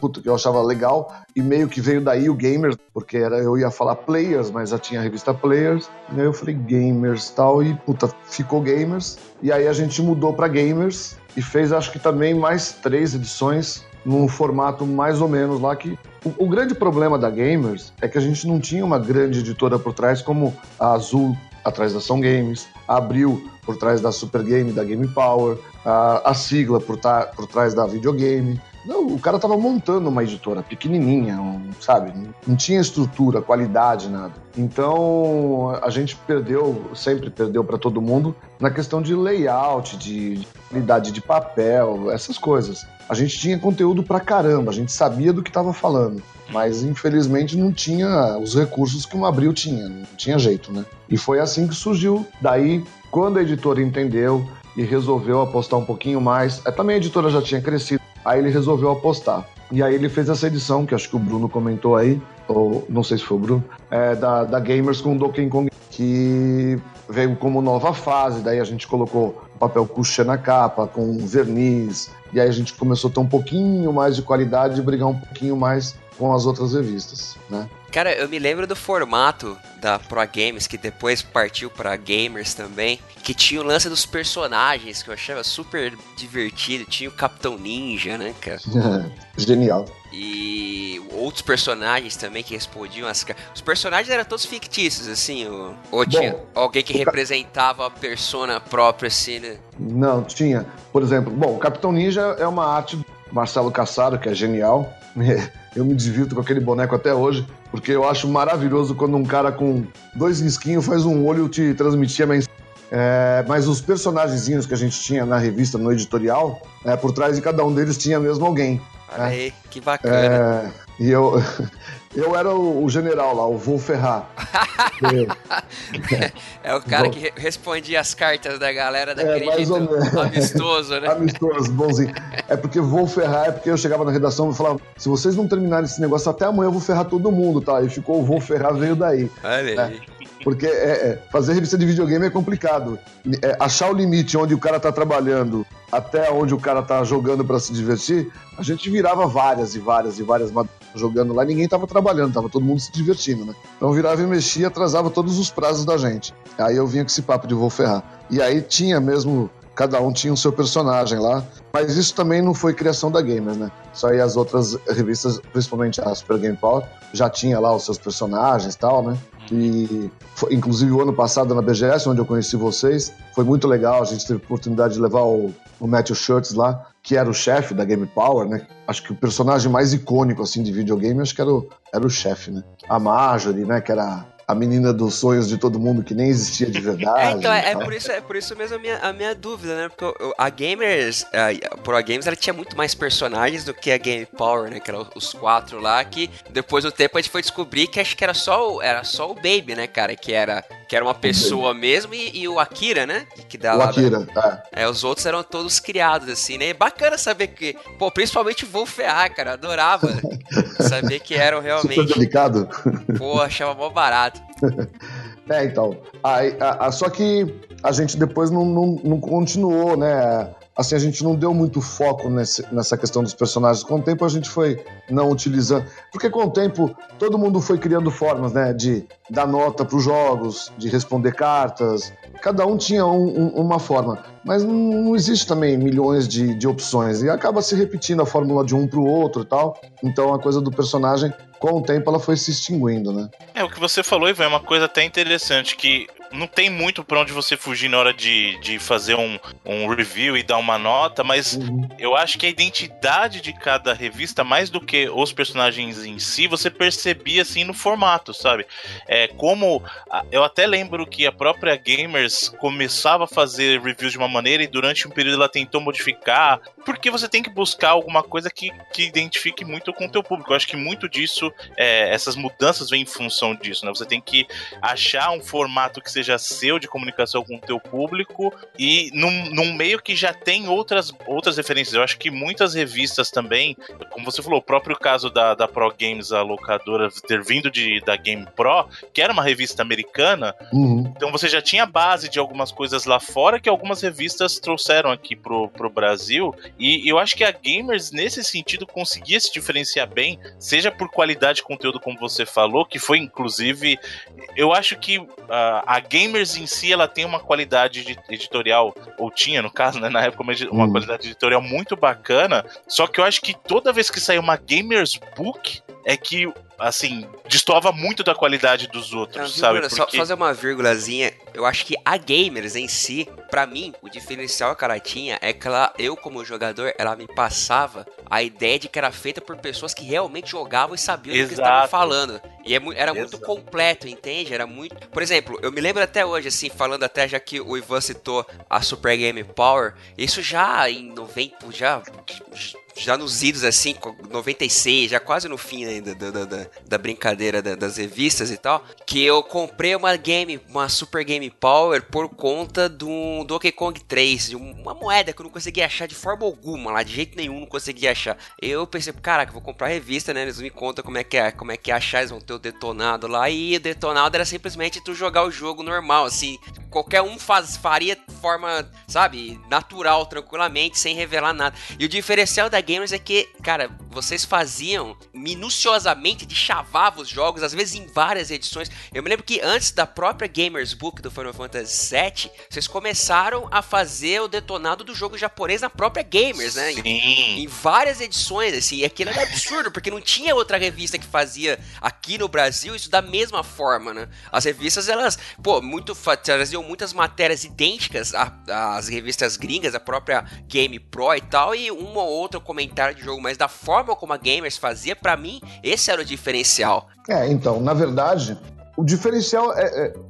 puta, que eu achava legal. E meio que veio daí o gamers, porque era, eu ia falar players, mas já tinha a revista Players. E aí eu falei gamers tal, e puta, ficou gamers. E aí a gente mudou para gamers e fez acho que também mais três edições num formato mais ou menos lá que o, o, grande problema da Gamers é que a gente não tinha uma grande editora por trás como a Azul atrás da São Games, a Abril por trás da Super Game, da Game Power, a, a sigla por, ta, por trás da videogame. Não, o cara tava montando uma editora pequenininha, um, sabe? Não tinha estrutura, qualidade, nada. Então a gente perdeu, sempre perdeu para todo mundo na questão de layout, de qualidade de papel, essas coisas. A gente tinha conteúdo pra caramba, a gente sabia do que estava falando, mas infelizmente não tinha os recursos que o Abril tinha, não tinha jeito, né? E foi assim que surgiu. Daí, quando a editora entendeu e resolveu apostar um pouquinho mais, é, também a editora já tinha crescido Aí ele resolveu apostar. E aí ele fez essa edição, que acho que o Bruno comentou aí, ou não sei se foi o Bruno, é, da, da Gamers com Donkey Kong, que veio como nova fase, daí a gente colocou papel couché na capa, com verniz, e aí a gente começou a ter um pouquinho mais de qualidade e brigar um pouquinho mais com as outras revistas, né? Cara, eu me lembro do formato da Pro Games, que depois partiu para Gamers também, que tinha o lance dos personagens, que eu achava super divertido. Tinha o Capitão Ninja, né, cara? Genial. E outros personagens também que respondiam as Os personagens eram todos fictícios, assim, ou, ou tinha bom, alguém que representava a persona própria, assim, né? Não, tinha. Por exemplo, bom, o Capitão Ninja é uma arte do Marcelo Cassaro, que é genial. Eu me divirto com aquele boneco até hoje, porque eu acho maravilhoso quando um cara com dois risquinhos faz um olho te transmitir a mensagem. É, mas os personagens que a gente tinha na revista, no editorial, é, por trás de cada um deles tinha mesmo alguém. Olha né? aí, que bacana. É, e eu, eu era o, general lá, o Vou Ferrar. é o cara que respondia as cartas da galera daquele é, jeito amistoso, né? amistoso, bonzinho. É porque Vou Ferrar, é porque eu chegava na redação e falava, se vocês não terminarem esse negócio até amanhã eu vou ferrar todo mundo, tá? E ficou o Vou Ferrar, veio daí. Olha né? aí. Porque é, é, fazer revista de videogame é complicado. É, achar o limite onde o cara tá trabalhando até onde o cara tá jogando para se divertir, a gente virava várias e várias e várias jogando lá, ninguém tava trabalhando, tava todo mundo se divertindo, né? Então virava e mexia, atrasava todos os prazos da gente. Aí eu vinha com esse papo de vou ferrar. E aí tinha mesmo cada um tinha o seu personagem lá. Mas isso também não foi criação da Gamers, né? Só aí as outras revistas, principalmente a Super Game Power, já tinha lá os seus personagens e tal, né? E foi, inclusive o ano passado na BGS, onde eu conheci vocês, foi muito legal. A gente teve a oportunidade de levar o, o Matthew Shirts lá, que era o chefe da Game Power, né? Acho que o personagem mais icônico assim de videogame, acho que era o, era o chefe, né? A Marjorie, né? Que era a menina dos sonhos de todo mundo que nem existia de verdade. É, então, é, é por, isso, é por isso mesmo a minha, a minha dúvida, né? Porque a Gamers, a Pro Games, ela tinha muito mais personagens do que a Game Power, né? Que eram os quatro lá, que depois do tempo a gente foi descobrir que acho que era só o, era só o Baby, né, cara? Que era, que era uma pessoa mesmo e, e o Akira, né? Que dá o lá Akira, da... é. é. Os outros eram todos criados, assim, né? E bacana saber que, pô, principalmente o Wolf Ferrar, cara, adorava saber que eram realmente... Super delicado. Pô, achava mó barato. é, então. A, a, só que a gente depois não, não, não, continuou, né? Assim, a gente não deu muito foco nesse, nessa questão dos personagens. Com o tempo a gente foi não utilizando. Porque com o tempo todo mundo foi criando formas, né? De dar nota para os jogos, de responder cartas. Cada um tinha um, um, uma forma. Mas não, não existe também milhões de, de opções. E acaba se repetindo a fórmula de um para o outro e tal. Então a coisa do personagem com o tempo ela foi se extinguindo, né? É, o que você falou, Ivan, é uma coisa até interessante, que não tem muito para onde você fugir na hora de, de fazer um, um review e dar uma nota, mas uhum. eu acho que a identidade de cada revista, mais do que os personagens em si, você percebia assim no formato, sabe? É como. Eu até lembro que a própria Gamers começava a fazer reviews de uma maneira e durante um período ela tentou modificar, porque você tem que buscar alguma coisa que, que identifique muito com o teu público. Eu acho que muito disso, é, essas mudanças vêm em função disso, né? Você tem que achar um formato que seja seja seu de comunicação com o teu público e num, num meio que já tem outras, outras referências. Eu acho que muitas revistas também, como você falou, o próprio caso da, da Pro Games, a locadora, ter vindo de, da Game Pro, que era uma revista americana, uhum. então você já tinha base de algumas coisas lá fora que algumas revistas trouxeram aqui pro, pro Brasil. E eu acho que a Gamers, nesse sentido, conseguia se diferenciar bem, seja por qualidade de conteúdo, como você falou, que foi inclusive. Eu acho que uh, a Gamers em si ela tem uma qualidade editorial, ou tinha no caso, né, na época, uma hum. qualidade editorial muito bacana. Só que eu acho que toda vez que sai uma Gamers Book, é que assim, destoava muito da qualidade dos outros, sabe? Porque... Só fazer uma vírgulazinha, eu acho que a Gamers em si, para mim, o diferencial que ela tinha é que ela, eu como jogador, ela me passava a ideia de que era feita por pessoas que realmente jogavam e sabiam Exato. do que estavam falando. E é, era muito Exato. completo, entende? Era muito. Por exemplo, eu me lembro até hoje, assim, falando até já que o Ivan citou a Super Game Power, isso já em 90, já já nos idos, assim, 96, já quase no fim ainda da, da, da, da brincadeira da, das revistas e tal, que eu comprei uma game, uma Super Game Power por conta do Donkey Kong 3, de uma moeda que eu não conseguia achar de forma alguma, lá de jeito nenhum não conseguia achar. Eu pensei, caraca, vou comprar a revista, né? Eles me contam como é que é, como é que é achar, eles vão ter o detonado lá, e o detonado era simplesmente tu jogar o jogo normal, assim, qualquer um faz, faria de forma, sabe, natural, tranquilamente, sem revelar nada. E o diferencial da Gamers é que, cara, vocês faziam minuciosamente, de chavava os jogos, às vezes em várias edições. Eu me lembro que antes da própria Gamers Book do Final Fantasy VII, vocês começaram a fazer o detonado do jogo japonês na própria Gamers, né? Sim. Em, em várias edições, assim, e aquilo era absurdo, porque não tinha outra revista que fazia aqui no Brasil isso da mesma forma, né? As revistas, elas, pô, muito traziam muitas matérias idênticas às revistas gringas, a própria Game Pro e tal, e um ou outro comentário de jogo, mas da forma como a Gamers fazia, para mim, esse era o diferencial. É, então, na verdade, o diferencial é,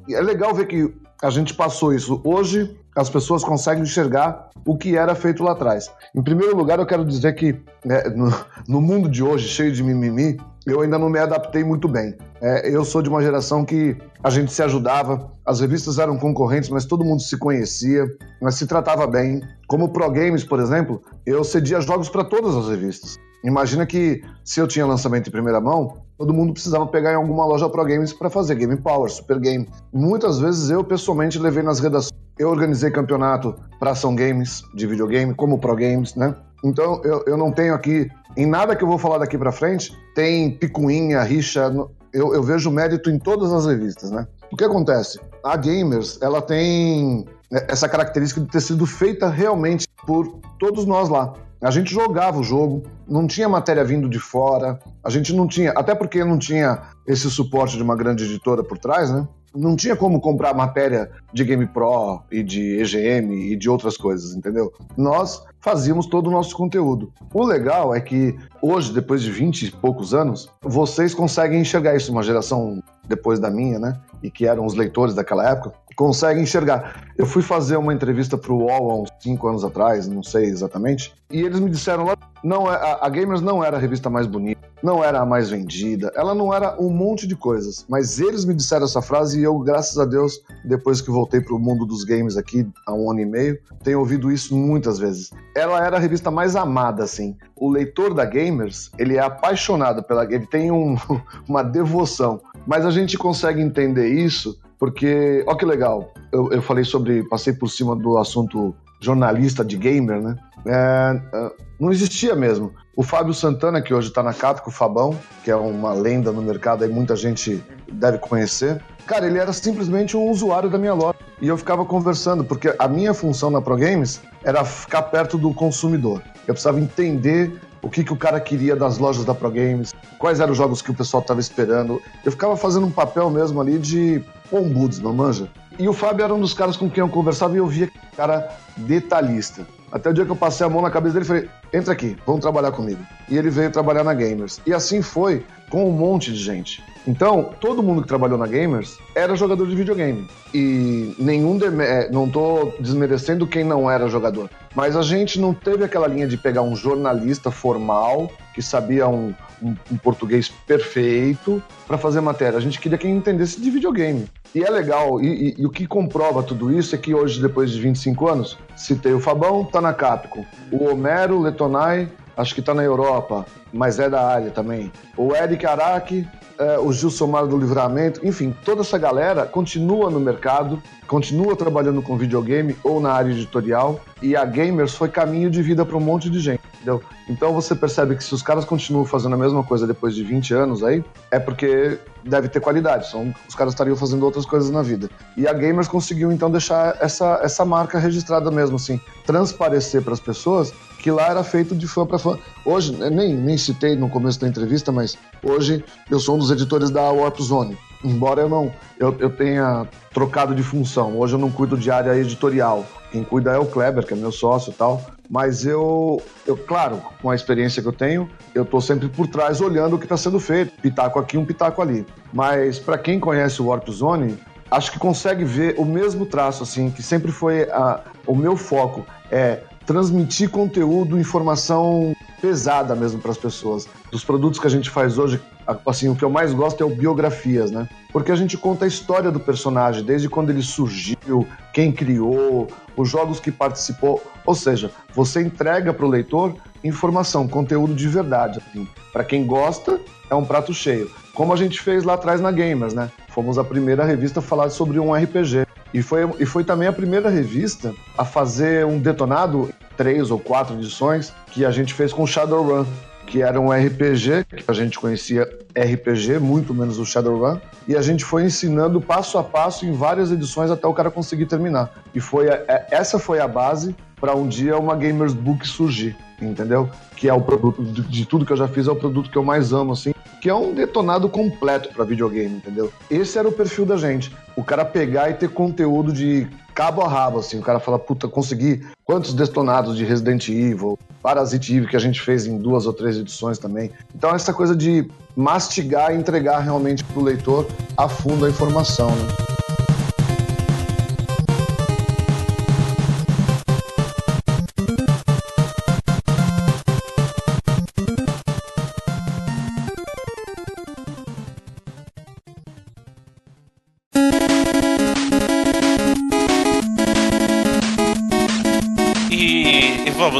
é, é legal ver que a gente passou isso. Hoje, as pessoas conseguem enxergar o que era feito lá atrás. Em primeiro lugar, eu quero dizer que né, no, no, mundo de hoje, cheio de mimimi, eu ainda não me adaptei muito bem. É, eu sou de uma geração que a gente se ajudava, as revistas eram concorrentes, mas todo mundo se conhecia, mas se tratava bem. Como Pro Games, por exemplo, eu cedia jogos para todas as revistas. Imagina que se eu tinha lançamento em primeira mão, todo mundo precisava pegar em alguma loja Pro Games para fazer Game Power, Super Game. Muitas vezes eu pessoalmente levei nas redações. Eu organizei campeonato para ação games de videogame, como Pro Games, né? Então eu, eu não tenho aqui, em nada que eu vou falar daqui para frente, tem picuinha, rixa. Eu, eu vejo mérito em todas as revistas, né? O que acontece? A Gamers, ela tem essa característica de ter sido feita realmente por todos nós lá. A gente jogava o jogo, não tinha matéria vindo de fora, a gente não tinha, até porque não tinha esse suporte de uma grande editora por trás, né? Não tinha como comprar matéria de Game Pro e de EGM e de outras coisas, entendeu? Nós fazíamos todo o nosso conteúdo. O legal é que hoje, depois de 20 e poucos anos, vocês conseguem enxergar isso, uma geração depois da minha, né? E que eram os leitores daquela época, conseguem enxergar. Eu fui fazer uma entrevista para o UOL há uns 5 anos atrás, não sei exatamente, e eles me disseram lá, não, é, a, a Gamers não era a revista mais bonita, não era a mais vendida, ela não era um monte de coisas, mas eles me disseram essa frase e eu, graças a Deus, depois que voltei para o mundo dos games aqui há um ano e meio, tenho ouvido isso muitas vezes. Ela era a revista mais amada, assim. O leitor da Gamers, ele é apaixonado pela, ele tem um, uma devoção, mas a gente consegue entender isso porque, ó que legal, eu, eu falei sobre, passei por cima do assunto jornalista de gamer, né? É, é não existia mesmo. O Fábio Santana, que hoje está na Capcom, o Fabão, que é uma lenda no mercado, aí muita gente deve conhecer. Cara, ele era simplesmente um usuário da minha loja. E eu ficava conversando, porque a minha função na Pro Games era ficar perto do consumidor. Eu precisava entender o que, que o cara queria das lojas da Pro Games, quais eram os jogos que o pessoal tava esperando. Eu ficava fazendo um papel mesmo ali de ombudsman, manja? E o Fábio era um dos caras com quem eu conversava e eu via cara detalhista. Até o dia que eu passei a mão na cabeça dele e falei: entra aqui, vamos trabalhar comigo. E ele veio trabalhar na Gamers. E assim foi com um monte de gente. Então, todo mundo que trabalhou na Gamers era jogador de videogame. E nenhum. É, não tô desmerecendo quem não era jogador. Mas a gente não teve aquela linha de pegar um jornalista formal que sabia um, um, um português perfeito para fazer matéria. A gente queria quem entendesse de videogame. E é legal, e, e, e, o que comprova tudo isso é que hoje, depois de 25 anos, citei o Fabão, tá na Capcom. O Homero Letonai, acho que tá na Europa, mas é da área também. O Eric Araki, é, o Gilson Mar do Livramento, enfim, toda essa galera continua no mercado, continua trabalhando com videogame ou na área editorial, e a Gamers foi caminho de vida para um monte de gente, entendeu? Então você percebe que se os caras continuam fazendo a mesma coisa depois de 20 anos aí, é porque deve ter qualidade, são, os caras estariam fazendo outras coisas na vida. E a Gamers conseguiu então deixar essa, essa marca registrada mesmo, assim, transparecer para as pessoas que lá era feito de fã para fã. Hoje, nem, nem citei no começo da entrevista, mas hoje eu sou um dos editores da Warp Zone. Embora eu não eu, eu tenha trocado de função. Hoje eu não cuido de área editorial. Quem cuida é o Kleber, que é meu sócio e tal. Mas eu, eu, claro, com a experiência que eu tenho, eu tô sempre por trás olhando o que está sendo feito. Pitaco aqui, um pitaco ali. Mas para quem conhece o Warp Zone, acho que consegue ver o mesmo traço, assim, que sempre foi a, o meu foco. É transmitir conteúdo, informação pesada mesmo para as pessoas. Dos produtos que a gente faz hoje, assim, o que eu mais gosto é o biografias, né? Porque a gente conta a história do personagem, desde quando ele surgiu, quem criou, os jogos que participou. Ou seja, você entrega para o leitor informação, conteúdo de verdade. Assim. Para quem gosta, é um prato cheio. Como a gente fez lá atrás na Gamers, né? Fomos a primeira revista a falar sobre um RPG. E foi, e foi também a primeira revista a fazer um detonado, três ou quatro edições, que a gente fez com Shadowrun, que era um RPG, que a gente conhecia RPG, muito menos o Shadowrun, e a gente foi ensinando passo a passo em várias edições até o cara conseguir terminar. E foi a, é, essa foi a base para um dia uma Gamers Book surgir, entendeu? Que é o produto de, de tudo que eu já fiz, é o produto que eu mais amo, assim, que é um detonado completo para videogame, entendeu? Esse era o perfil da gente. O cara pegar e ter conteúdo de cabo a rabo, assim. O cara fala, puta, consegui quantos detonados de Resident Evil, Parasite Eve, que a gente fez em duas ou três edições também. Então, essa coisa de mastigar e entregar realmente pro leitor a fundo a informação, né?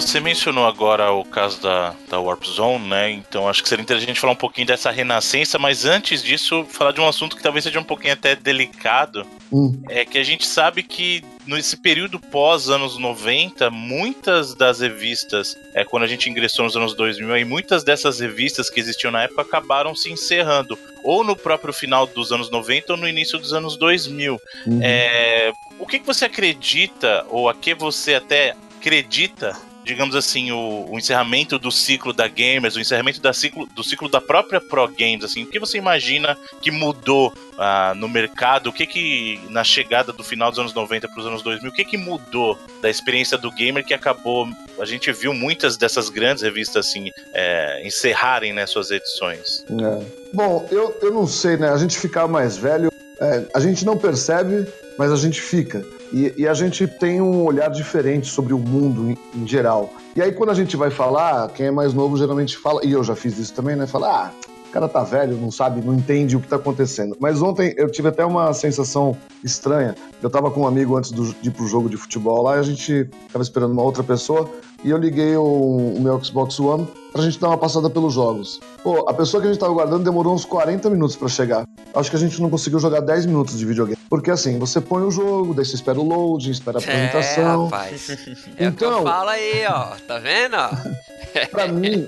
Você mencionou agora o caso da, da Warp Zone, né? Então acho que seria interessante falar um pouquinho dessa renascença, mas antes disso, falar de um assunto que talvez seja um pouquinho até delicado. Hum. É que a gente sabe que nesse período pós anos 90, muitas das revistas, é, quando a gente ingressou nos anos 2000, aí muitas dessas revistas que existiam na época acabaram se encerrando, ou no próprio final dos anos 90 ou no início dos anos 2000. Uhum. É, o que, que você acredita, ou a que você até acredita digamos assim, o, o, encerramento do ciclo da Gamers, o encerramento da ciclo, do ciclo da própria Pro Games, assim, o que você imagina que mudou ah, no mercado? O que que, na chegada do final dos anos 90 para os anos 2000, o que que mudou da experiência do gamer que acabou, a gente viu muitas dessas grandes revistas, assim, é, encerrarem, né, suas edições? É. Bom, eu, eu não sei, né, a gente ficar mais velho, é, a gente não percebe, mas a gente fica. E, e, a gente tem um olhar diferente sobre o mundo em, em, geral. E aí, quando a gente vai falar, quem é mais novo geralmente fala, e eu já fiz isso também, né? Fala, ah, o cara tá velho, não sabe, não entende o que tá acontecendo. Mas ontem eu tive até uma sensação estranha. Eu tava com um amigo antes do, de ir pro jogo de futebol lá e a gente tava esperando uma outra pessoa e eu liguei o, o meu Xbox One pra gente dar uma passada pelos jogos. Pô, a pessoa que a gente tava guardando demorou uns 40 minutos para chegar. Acho que a gente não conseguiu jogar 10 minutos de videogame. Porque assim, você põe o jogo, daí você espera o loading, espera a apresentação. É, rapaz. É então, fala aí, ó. Tá vendo? pra mim,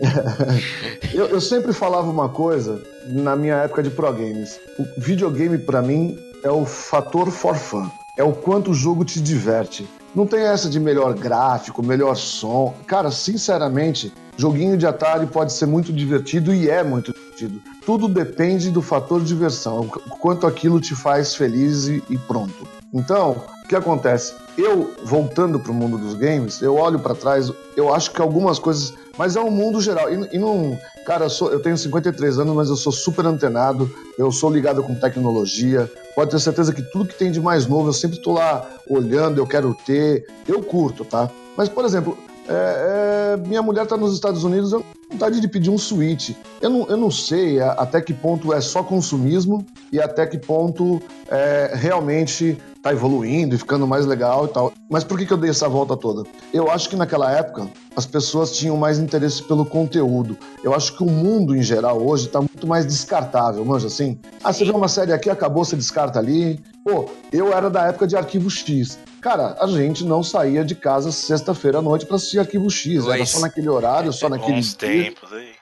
eu, eu sempre falava uma coisa na minha época de Pro Games. O videogame, para mim, é o fator for fun. É o quanto o jogo te diverte. Não tem essa de melhor gráfico, melhor som. Cara, sinceramente, joguinho de Atari pode ser muito divertido e é muito divertido. Tudo depende do fator diversão, o quanto aquilo te faz feliz e, e pronto. Então, o que acontece? Eu, voltando para o mundo dos games, eu olho para trás, eu acho que algumas coisas. Mas é um mundo geral. E, e não. Cara, eu, sou, eu tenho 53 anos, mas eu sou super antenado, eu sou ligado com tecnologia. Pode ter certeza que tudo que tem de mais novo, eu sempre estou lá olhando, eu quero ter. Eu curto, tá? Mas, por exemplo, é, é, minha mulher está nos Estados Unidos, eu vontade de pedir um Switch. Eu não, eu não sei até que ponto é só consumismo e até que ponto é, realmente está evoluindo e ficando mais legal e tal. Mas por que, que eu dei essa volta toda? Eu acho que naquela época as pessoas tinham mais interesse pelo conteúdo. Eu acho que o mundo em geral hoje está muito mais descartável, manja assim? Ah, você vê uma série aqui, acabou, você descarta ali. Pô, eu era da época de Arquivo X. Cara, a gente não saía de casa sexta-feira à noite para assistir Arquivo X. Era só naquele horário, só naquele. Bons tempos aí.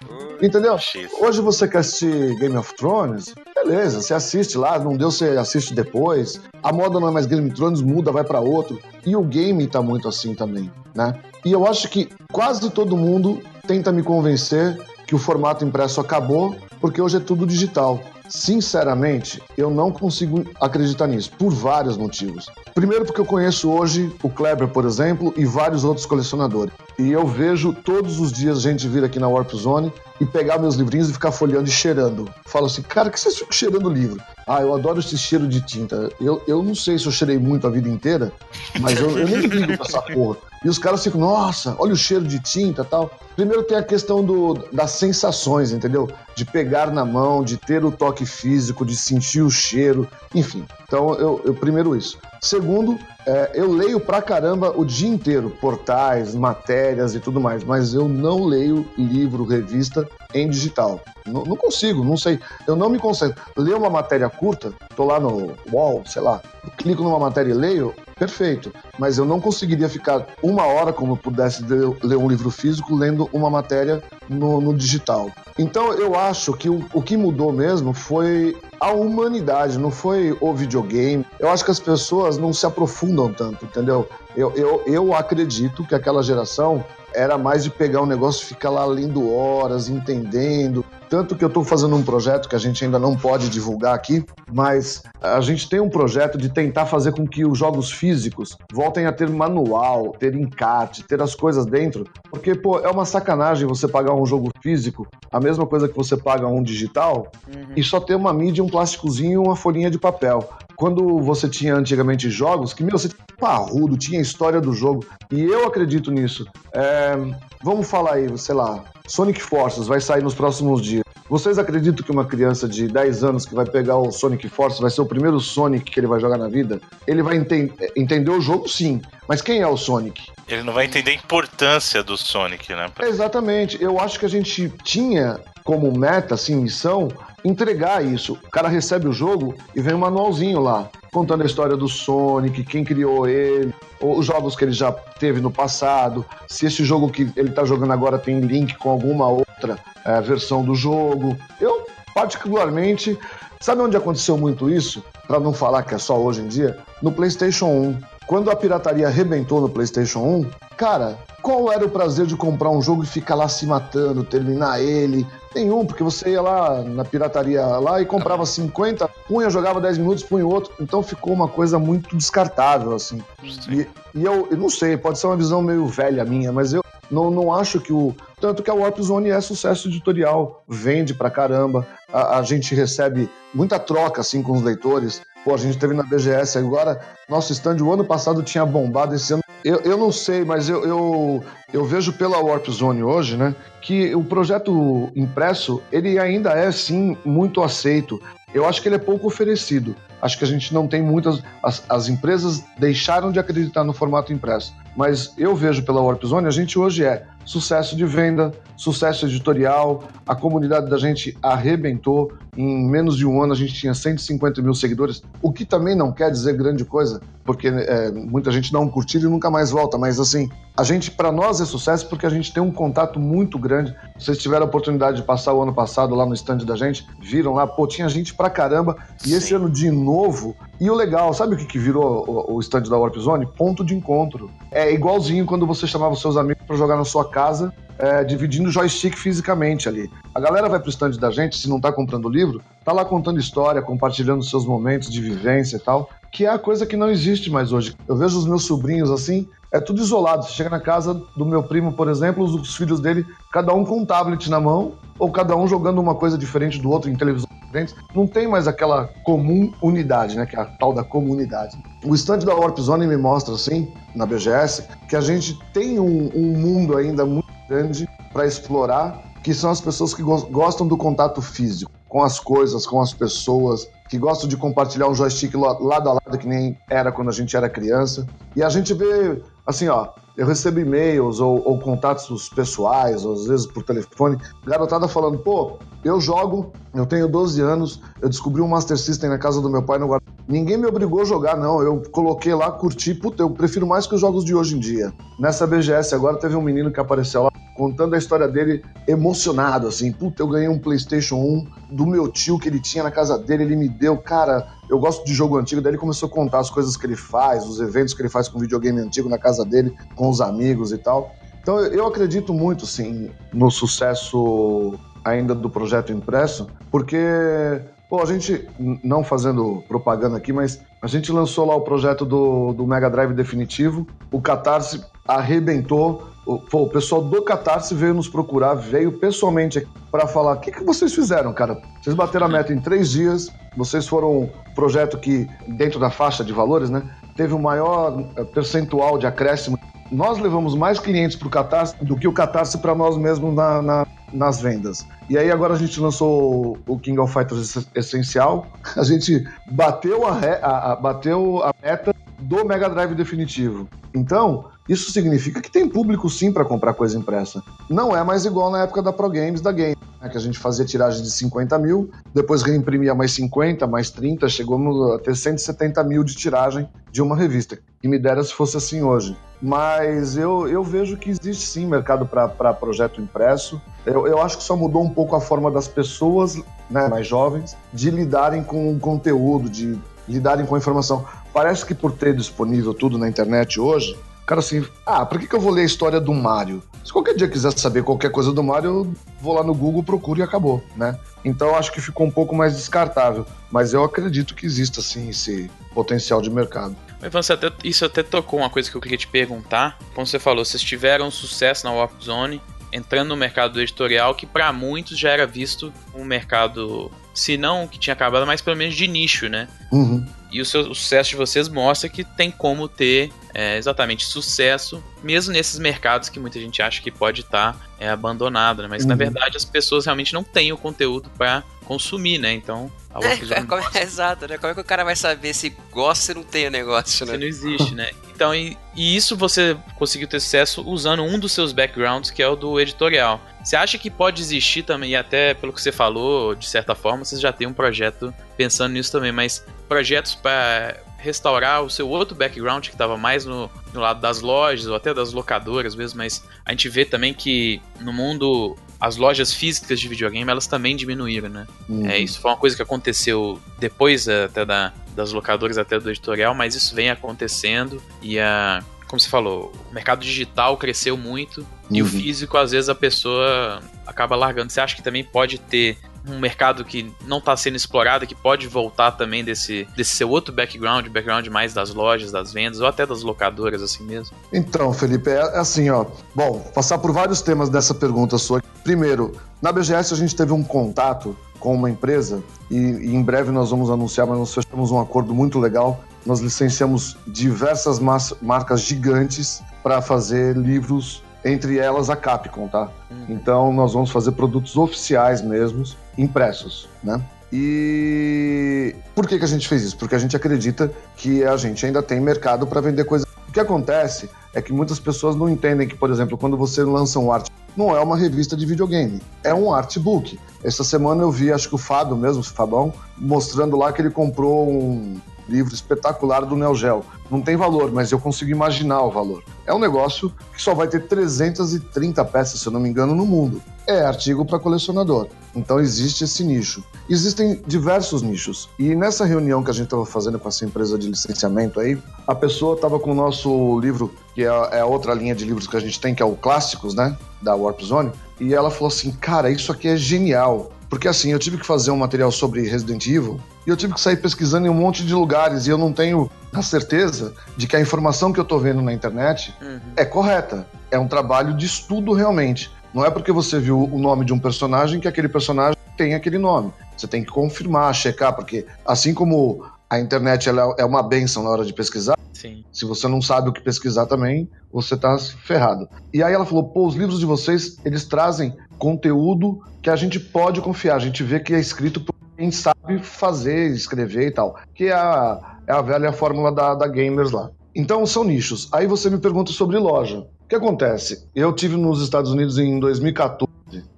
Entendeu? Hoje você quer assistir Game of Thrones? Beleza, você assiste lá, não deu, você assiste depois. A moda não é mais Game of Thrones, muda, vai para outro. E o game tá muito assim também, né? E eu acho que quase todo mundo tenta me convencer que o formato impresso acabou, porque hoje é tudo digital. Sinceramente, eu não consigo acreditar nisso, por vários motivos. Primeiro, porque eu conheço hoje o Kleber, por exemplo, e vários outros colecionadores. E eu vejo todos os dias gente vir aqui na Warp Zone e pegar meus livrinhos e ficar folheando e cheirando. Falo assim, cara, que vocês ficam cheirando livro? Ah, eu adoro esse cheiro de tinta. Eu, eu não sei se eu cheirei muito a vida inteira, mas eu, eu nem ligo pra essa porra. E os caras ficam, nossa, olha o cheiro de tinta tal. Primeiro tem a questão do, das sensações, entendeu? De pegar na mão, de ter o toque físico, de sentir o cheiro, enfim. Então, eu, eu primeiro isso. Segundo, é, eu leio pra caramba o dia inteiro, portais, matérias e tudo mais, mas eu não leio livro, revista em digital. Não, não consigo, não sei. Eu não me concentro. Ler uma matéria curta, tô lá no wall, sei lá, clico numa matéria e leio, perfeito. Mas eu não conseguiria ficar uma hora, como pudesse ler um livro físico, lendo uma matéria no, no digital. Então eu acho que o, o que mudou mesmo foi a humanidade, não foi o videogame. Eu acho que as pessoas não se aprofundam tanto, entendeu? Eu, eu, eu acredito que aquela geração era mais de pegar um negócio e ficar lá lendo horas, entendendo. Tanto que eu estou fazendo um projeto que a gente ainda não pode divulgar aqui, mas a gente tem um projeto de tentar fazer com que os jogos físicos voltem a ter manual, ter encarte, ter as coisas dentro. Porque, pô, é uma sacanagem você pagar um jogo físico, a mesma coisa que você paga um digital, uhum. e só ter uma mídia, um plásticozinho e uma folhinha de papel quando você tinha antigamente jogos que, meu, você tinha parrudo, tinha a história do jogo. E eu acredito nisso. É, vamos falar aí, sei lá, Sonic Forces vai sair nos próximos dias. Vocês acreditam que uma criança de 10 anos que vai pegar o Sonic Force vai ser o primeiro Sonic que ele vai jogar na vida? Ele vai ente entender o jogo, sim. Mas quem é o Sonic? Ele não vai entender a importância do Sonic, né? Exatamente. Eu acho que a gente tinha como meta, assim, missão, entregar isso. O cara recebe o jogo e vem um manualzinho lá, contando a história do Sonic, quem criou ele, os jogos que ele já teve no passado, se esse jogo que ele está jogando agora tem link com alguma outra é, versão do jogo. Eu, particularmente, sabe onde aconteceu muito isso? Para não falar que é só hoje em dia? No PlayStation 1. Quando a pirataria arrebentou no PlayStation 1, cara, qual era o prazer de comprar um jogo e ficar lá se matando, terminar ele? Nenhum, porque você ia lá na pirataria lá e comprava 50, punha, jogava 10 minutos, punha outro. Então ficou uma coisa muito descartável, assim. E, e eu, eu, não sei, pode ser uma visão meio velha minha, mas eu não, não acho que o. Tanto que a Warp Zone é sucesso editorial, vende pra caramba, a, a gente recebe muita troca, assim, com os leitores. Pô, a gente teve na BGS agora, nosso stand o ano passado tinha bombado, esse ano eu, eu não sei, mas eu, eu, eu vejo pela Warp Zone hoje, né, que o projeto impresso, ele ainda é, sim, muito aceito. Eu acho que ele é pouco oferecido. Acho que a gente não tem muitas. As, as empresas deixaram de acreditar no formato impresso. Mas eu vejo pela Warp Zone, a gente hoje é sucesso de venda, sucesso editorial, a comunidade da gente arrebentou. Em menos de um ano a gente tinha 150 mil seguidores, o que também não quer dizer grande coisa, porque é, muita gente dá um curtido e nunca mais volta, mas assim, a gente, para nós é sucesso porque a gente tem um contato muito grande. Vocês tiveram a oportunidade de passar o ano passado lá no stand da gente, viram lá, pô, tinha gente pra caramba, e Sim. esse ano de novo. E o legal, sabe o que, que virou o, o stand da Warp Zone? Ponto de encontro. É igualzinho quando você chamava os seus amigos para jogar na sua casa é, dividindo o joystick fisicamente ali. A galera vai pro stand da gente, se não tá comprando o livro, tá lá contando história, compartilhando seus momentos de vivência e tal, que é a coisa que não existe mais hoje. Eu vejo os meus sobrinhos assim, é tudo isolado. Você chega na casa do meu primo, por exemplo, os, os filhos dele, cada um com um tablet na mão, ou cada um jogando uma coisa diferente do outro em televisão diferentes. Não tem mais aquela comum unidade, né? Que é a tal da comunidade. O stand da Warp Zone me mostra, assim, na BGS, que a gente tem um, um mundo ainda muito grande para explorar, que são as pessoas que go gostam do contato físico, com as coisas, com as pessoas, que gostam de compartilhar um joystick lado a lado, que nem era quando a gente era criança. E a gente vê, assim, ó, eu recebo e-mails ou, ou, contatos pessoais, ou às vezes por telefone, garotada falando, pô, eu jogo, eu tenho 12 anos, eu descobri um Master System na casa do meu pai no Guarda. Ninguém me obrigou a jogar, não. Eu coloquei lá, curti, puta, eu prefiro mais que os jogos de hoje em dia. Nessa BGS agora teve um menino que apareceu lá contando a história dele emocionado, assim, puta, eu ganhei um PlayStation 1 do meu tio que ele tinha na casa dele, ele me deu, cara, eu gosto de jogo antigo, daí ele começou a contar as coisas que ele faz, os eventos que ele faz com videogame antigo na casa dele, com os amigos e tal. Então eu acredito muito, sim, no sucesso ainda do projeto impresso, porque Pô, a gente, não fazendo propaganda aqui, mas a gente lançou lá o projeto do, do Mega Drive definitivo. O Catarse arrebentou. O, pô, o pessoal do Catarse veio nos procurar, veio pessoalmente para falar: o que, que vocês fizeram, cara? Vocês bateram a meta em três dias, vocês foram um projeto que, dentro da faixa de valores, né, teve o maior eh, percentual de acréscimo. Nós levamos mais clientes para o Catarse do que o Catarse para nós mesmos na, na nas vendas. E aí agora a gente lançou o King of Fighters Essencial. A gente bateu a, a, a, bateu a meta do Mega Drive definitivo. Então, isso significa que tem público sim para comprar coisa impressa. Não é mais igual na época da Pro Games da Game, né, que a gente fazia tiragem de 50 mil, depois reimprimia mais 50, mais 30, chegamos a ter 170 mil de tiragem de uma revista. Que me dera se fosse assim hoje. Mas eu, eu vejo que existe sim mercado para projeto impresso. Eu, eu acho que só mudou um pouco a forma das pessoas né, mais jovens de lidarem com o conteúdo, de lidarem com a informação. Parece que por ter disponível tudo na internet hoje, cara assim, ah, por que, que eu vou ler a história do Mario? Se qualquer dia quiser saber qualquer coisa do Mario, eu vou lá no Google, procuro e acabou, né? Então acho que ficou um pouco mais descartável. Mas eu acredito que exista, sim, esse potencial de mercado. Mas até, isso até tocou uma coisa que eu queria te perguntar. Como você falou, vocês tiveram sucesso na Warp Zone, entrando no mercado do editorial, que para muitos já era visto um mercado, se não que tinha acabado, mas pelo menos de nicho, né? Uhum. E o, seu, o sucesso de vocês mostra que tem como ter é, exatamente sucesso, mesmo nesses mercados que muita gente acha que pode estar tá, é, abandonado, né? Mas uhum. na verdade as pessoas realmente não têm o conteúdo para consumir, né? Então a é, é, como, é, exato, né? Como é que o cara vai saber se gosta se não tem o negócio, né? Se não existe, né? Então, e, e, isso você conseguiu ter sucesso usando um dos seus backgrounds, que é o do editorial. Você acha que pode existir também, e até pelo que você falou, de certa forma, você já tem um projeto pensando nisso também, mas projetos para restaurar o seu outro background que estava mais no, no, lado das lojas ou até das locadoras mesmo, mas a gente vê também que no mundo as lojas físicas de videogame elas também diminuíram, né? Uhum. É, isso foi uma coisa que aconteceu depois até da, das locadoras até do editorial, mas isso vem acontecendo e a como você falou, o mercado digital cresceu muito uhum. e o uhum. físico às vezes a pessoa acaba largando. Você acha que também pode ter um mercado que não está sendo explorado, que pode voltar também desse, desse seu outro background, background mais das lojas, das vendas ou até das locadoras, assim mesmo? Então, Felipe, é assim, ó. Bom, passar por vários temas dessa pergunta sua. Primeiro, na BGS a gente teve um contato com uma empresa e, e em breve nós vamos anunciar, mas nós fechamos um acordo muito legal. Nós licenciamos diversas marcas gigantes para fazer livros entre elas a Capcom, tá? Uhum. Então nós vamos fazer produtos oficiais mesmos, impressos, né? E por que, que a gente fez isso? Porque a gente acredita que a gente ainda tem mercado para vender coisas. O que acontece é que muitas pessoas não entendem que, por exemplo, quando você lança um arte, não é uma revista de videogame, é um artbook. Essa semana eu vi, acho que o Fábio mesmo, o Fabão, mostrando lá que ele comprou um livro espetacular do Neo Geo. Não tem valor, mas eu consigo imaginar o valor. É um negócio que só vai ter 330 peças, se eu não me engano, no mundo. É artigo para colecionador. Então existe esse nicho. Existem diversos nichos. E nessa reunião que a gente estava fazendo com essa empresa de licenciamento aí, a pessoa estava com o nosso livro, que é, é a outra linha de livros que a gente tem, que é o Clássicos, né? Da Warp Zone. E ela falou assim: Cara, isso aqui é genial. Porque assim, eu tive que fazer um material sobre Resident Evil e eu tive que sair pesquisando em um monte de lugares e eu não tenho a certeza de que a informação que eu tô vendo na internet uhum. é correta. É um trabalho de estudo realmente. Não é porque você viu o nome de um personagem que aquele personagem tem aquele nome. Você tem que confirmar, checar, porque assim como a internet ela é uma benção na hora de pesquisar, Sim. se você não sabe o que pesquisar também, você tá ferrado. E aí ela falou: pô, os livros de vocês, eles trazem conteúdo que a gente pode confiar. A gente vê que é escrito por quem sabe fazer, escrever e tal. Que é a, é a velha fórmula da, da Gamers lá. Então são nichos. Aí você me pergunta sobre loja. O que acontece? Eu tive nos Estados Unidos em 2014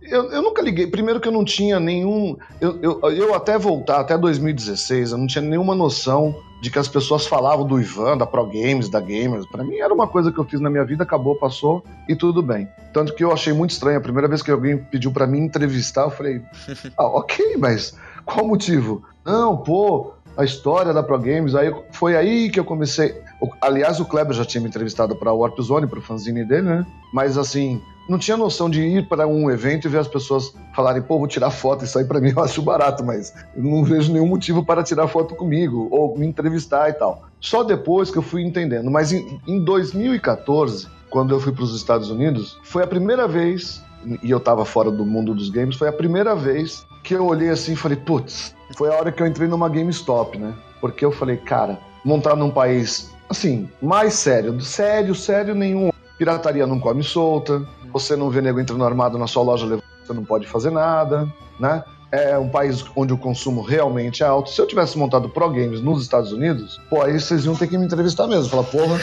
eu, eu, nunca liguei. Primeiro que eu não tinha nenhum. Eu, eu, eu, até voltar, até 2016, eu não tinha nenhuma noção de que as pessoas falavam do Ivan, da Pro Games, da Gamers. Para mim era uma coisa que eu fiz na minha vida, acabou, passou e tudo bem. Tanto que eu achei muito estranho. A primeira vez que alguém pediu para mim entrevistar, eu falei: ah, ok, mas qual o motivo? Não, pô, a história da Pro Games. Aí foi aí que eu comecei. Aliás, o Kleber já tinha me entrevistado para o Warp Zone, para o fanzine dele, né? Mas assim, não tinha noção de ir para um evento e ver as pessoas falarem, pô, vou tirar foto, isso aí para mim eu acho barato, mas não vejo nenhum motivo para tirar foto comigo ou me entrevistar e tal. Só depois que eu fui entendendo. Mas em, em 2014, quando eu fui para os Estados Unidos, foi a primeira vez, e eu estava fora do mundo dos games, foi a primeira vez que eu olhei assim e falei, putz, foi a hora que eu entrei numa GameStop, né? Porque eu falei, cara, montar num país, assim, mais sério, sério, sério nenhum. Pirataria não come solta, você não vê nego entrando armado na sua loja, você não pode fazer nada, né? É um país onde o consumo realmente é alto. Se eu tivesse montado Pro Games nos Estados Unidos, pô, aí vocês iam ter que me entrevistar mesmo. Falar, porra,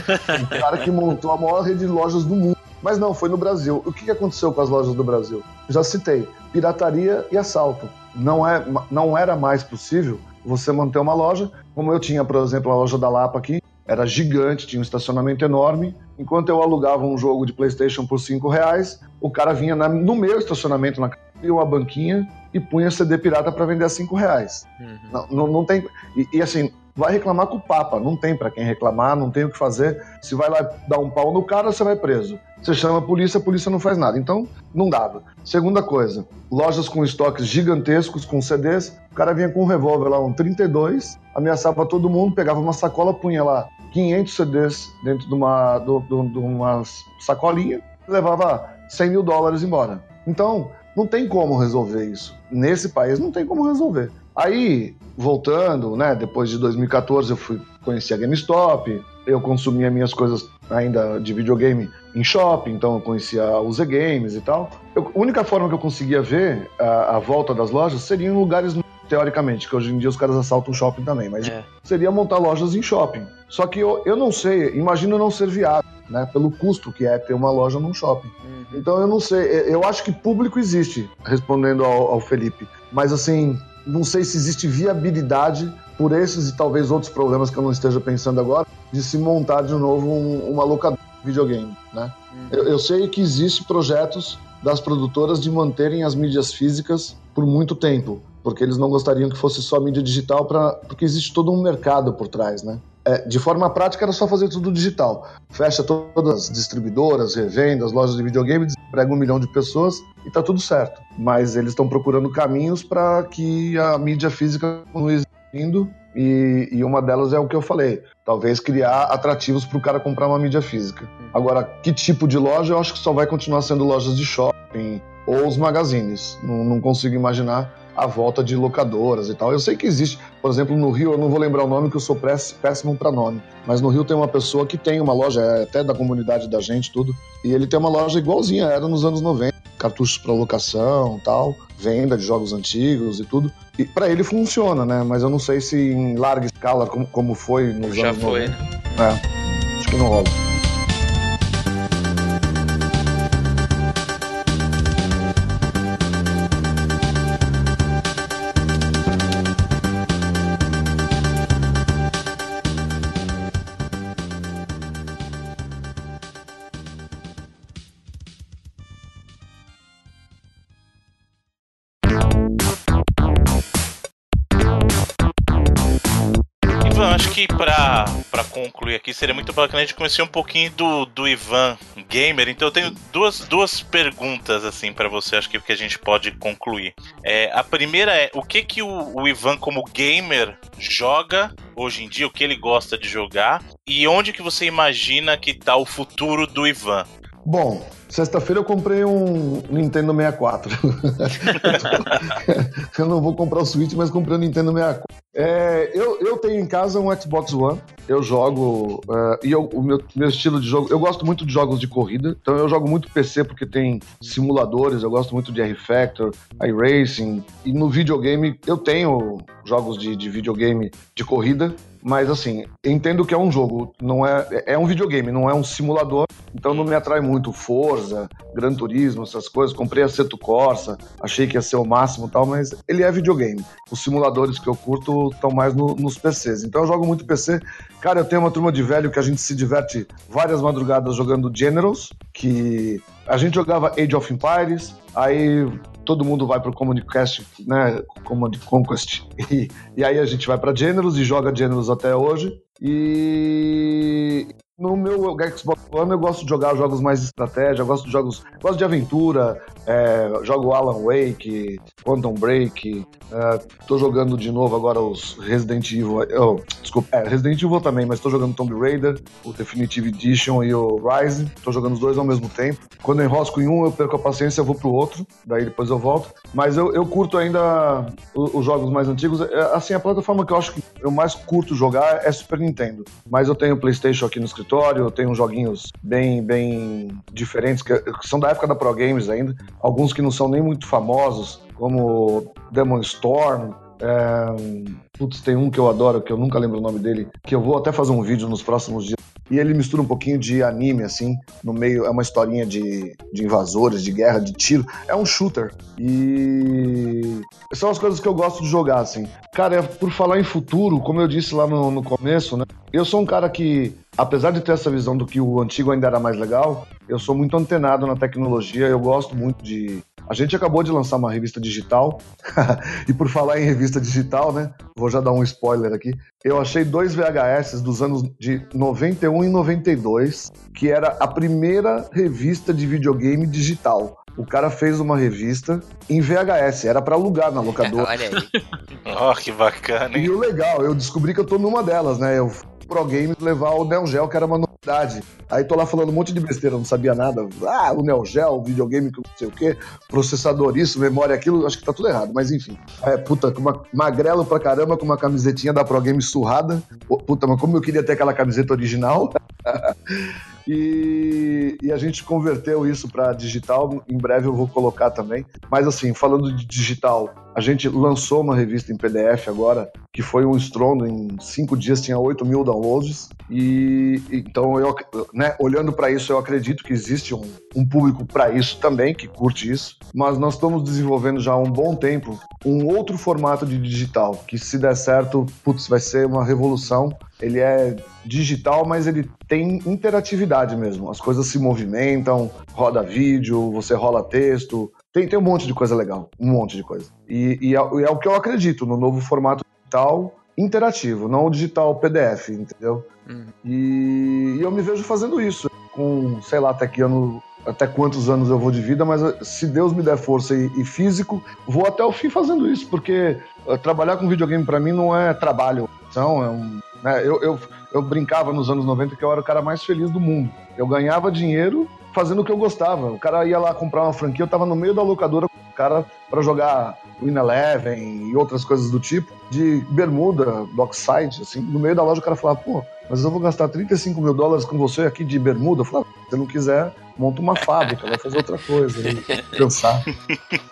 o cara que montou a maior rede de lojas do mundo. Mas não, foi no Brasil. O que aconteceu com as lojas do Brasil? Já citei, pirataria e assalto. Não, é, não era mais possível você manter uma loja, como eu tinha, por exemplo, a loja da Lapa aqui, era gigante, tinha um estacionamento enorme. Enquanto eu alugava um jogo de PlayStation por 5 reais, o cara vinha na, no meu estacionamento, na uma banquinha e punha CD pirata para vender a 5 reais. Uhum. Não, não, não, tem. E, e, assim, vai reclamar com o Papa. Não tem para quem reclamar, não tem o que fazer. Se vai lá dar um pau no cara, você vai preso. Você chama a polícia, a polícia não faz nada. Então, não dava. Segunda coisa, lojas com estoques gigantescos, com CDs. O cara vinha com um revólver lá, um 32, ameaçava todo mundo, pegava uma sacola, punha lá 500 CDs dentro de uma, de, de, de uma sacolinha e levava 100 mil dólares embora. Então, não tem como resolver isso. Nesse país não tem como resolver. Aí, voltando, né, depois de 2014 eu fui conhecer a GameStop, eu consumia minhas coisas ainda de videogame em shopping, então eu conhecia o Z Games e tal. Eu, a única forma que eu conseguia ver a, a volta das lojas seria em lugares teoricamente, que hoje em dia os caras assaltam shopping também, mas é. seria montar lojas em shopping. Só que eu, eu não sei, imagino não ser viável, né? Pelo custo que é ter uma loja num shopping. Uhum. Então eu não sei, eu acho que público existe, respondendo ao, ao Felipe. Mas assim, não sei se existe viabilidade por esses e talvez outros problemas que eu não esteja pensando agora, de se montar de novo um, uma locadora de videogame, né? Uhum. Eu, eu sei que existe projetos das produtoras de manterem as mídias físicas por muito tempo porque eles não gostariam que fosse só mídia digital, pra, porque existe todo um mercado por trás, né? É, de forma prática era só fazer tudo digital. Fecha todas as distribuidoras, revendas, lojas de videogame, prega um milhão de pessoas e tá tudo certo. Mas eles estão procurando caminhos para que a mídia física continue existindo e, e, uma delas é o que eu falei. Talvez criar atrativos para o cara comprar uma mídia física. Agora, que tipo de loja? Eu acho que só vai continuar sendo lojas de shopping ou os magazines. Não, não consigo imaginar a volta de locadoras e tal. Eu sei que existe, por exemplo, no Rio, eu não vou lembrar o nome, que eu sou péssimo para nome, mas no Rio tem uma pessoa que tem uma loja, é até da comunidade da gente, tudo, e ele tem uma loja igualzinha, era nos anos 90, cartuchos para locação tal, venda de jogos antigos e tudo. E para ele funciona, né? Mas eu não sei se em larga escala, como, como foi nos Já anos foi, 90. né? É, acho que não rola. Que pra, pra concluir aqui, seria muito bacana a gente conhecer um pouquinho do, do Ivan Gamer. Então eu tenho duas, duas perguntas, assim, para você, acho que, que a gente pode concluir. É, a primeira é, o que que o, o Ivan, como gamer, joga hoje em dia, o que ele gosta de jogar, e onde que você imagina que tá o futuro do Ivan? Bom, sexta-feira eu comprei um Nintendo 64. eu não vou comprar o Switch, mas comprei o Nintendo 64. É, eu, eu tenho em casa um Xbox One, eu jogo. Uh, e eu, o meu, meu estilo de jogo. Eu gosto muito de jogos de corrida, então eu jogo muito PC porque tem simuladores, eu gosto muito de R-Factor, iRacing. E no videogame, eu tenho jogos de, de videogame de corrida, mas assim, entendo que é um jogo, não é, é um videogame, não é um simulador, então não me atrai muito Forza, Gran Turismo, essas coisas. Comprei a Seto Corsa, achei que ia ser o máximo e tal, mas ele é videogame. Os simuladores que eu curto estão mais no, nos PCs. Então eu jogo muito PC. Cara, eu tenho uma turma de velho que a gente se diverte várias madrugadas jogando Generals, que a gente jogava Age of Empires, aí todo mundo vai pro Command Quest, né, Command Conquest, e, e aí a gente vai para Generals e joga Generals até hoje. E no meu Xbox One eu gosto de jogar jogos mais de estratégia, gosto de jogos, gosto de aventura, é, jogo Alan Wake, Quantum Break, é, tô jogando de novo agora os Resident Evil, oh, desculpa, é, Resident Evil também, mas tô jogando Tomb Raider, o Definitive Edition e o Rise, tô jogando os dois ao mesmo tempo. Quando eu enrosco em um, eu perco a paciência, eu vou pro outro, daí depois eu volto. Mas eu, eu curto ainda os, os jogos mais antigos, é, assim, a plataforma que eu acho que eu mais curto jogar é Super Nintendo, mas eu tenho PlayStation aqui no escritório escritório, tem uns joguinhos bem, bem diferentes, que, são da época da Pro Games ainda, alguns que não são nem muito famosos, como Demon Storm, é... Putz, tem um que eu adoro, que eu nunca lembro o nome dele, que eu vou até fazer um vídeo nos próximos dias. E ele mistura um pouquinho de anime, assim, no meio. É uma historinha de, de invasores, de guerra, de tiro. É um shooter. E. São as coisas que eu gosto de jogar, assim. Cara, é, por falar em futuro, como eu disse lá no, no começo, né? Eu sou um cara que, apesar de ter essa visão do que o antigo ainda era mais legal, eu sou muito antenado na tecnologia, eu gosto muito de a gente acabou de lançar uma revista digital, e por falar em revista digital, né? Vou já dar um spoiler aqui. Eu achei dois VHS dos anos de 91 e 92, que era a primeira revista de videogame digital. O cara fez uma revista em VHS, era para alugar na locadora. Olha aí. oh, que bacana, hein? E o legal, eu descobri que eu tô numa delas, né? Eu Pro Games levar o Neo Geo, que era uma novidade. Aí tô lá falando um monte de besteira, não sabia nada. Ah, o Neo Geo, o videogame que não sei o quê, processador isso, memória aquilo, acho que tá tudo errado, mas enfim. É, puta, uma, magrelo pra caramba, com uma camisetinha da Pro Games surrada. Puta, mas como eu queria ter aquela camiseta original. E, e, a gente converteu isso para digital. Em breve eu vou colocar também. Mas assim, falando de digital, a gente lançou uma revista em PDF agora, que foi um estrondo. Em cinco dias tinha 8 mil downloads. E então, eu, né, olhando para isso, eu acredito que existe um, um público para isso também, que curte isso. Mas nós estamos desenvolvendo já há um bom tempo um outro formato de digital, que se der certo, putz, vai ser uma revolução. Ele é digital, mas ele tem interatividade mesmo. As coisas se movimentam, roda vídeo, você rola texto. Tem, tem um monte de coisa legal, um monte de coisa. E, e, é, é o que eu acredito no novo formato digital interativo, não o digital PDF, entendeu? Uhum. E, e, eu me vejo fazendo isso, com, sei lá, até que ano, até quantos anos eu vou de vida, mas se Deus me der força e, e físico, vou até o fim fazendo isso, porque uh, trabalhar com videogame para mim não é trabalho, então é um, né, eu, eu, eu brincava nos anos 90 que eu era o cara mais feliz do mundo. Eu ganhava dinheiro fazendo o que eu gostava. O cara ia lá comprar uma franquia, eu tava no meio da locadora com o cara para jogar Win Eleven e outras coisas do tipo, de bermuda, dockside, assim. No meio da loja o cara falava, pô, mas eu vou gastar 35 mil dólares com você aqui de bermuda. Eu falava, se não quiser, monta uma fábrica, vai fazer outra coisa, pensar.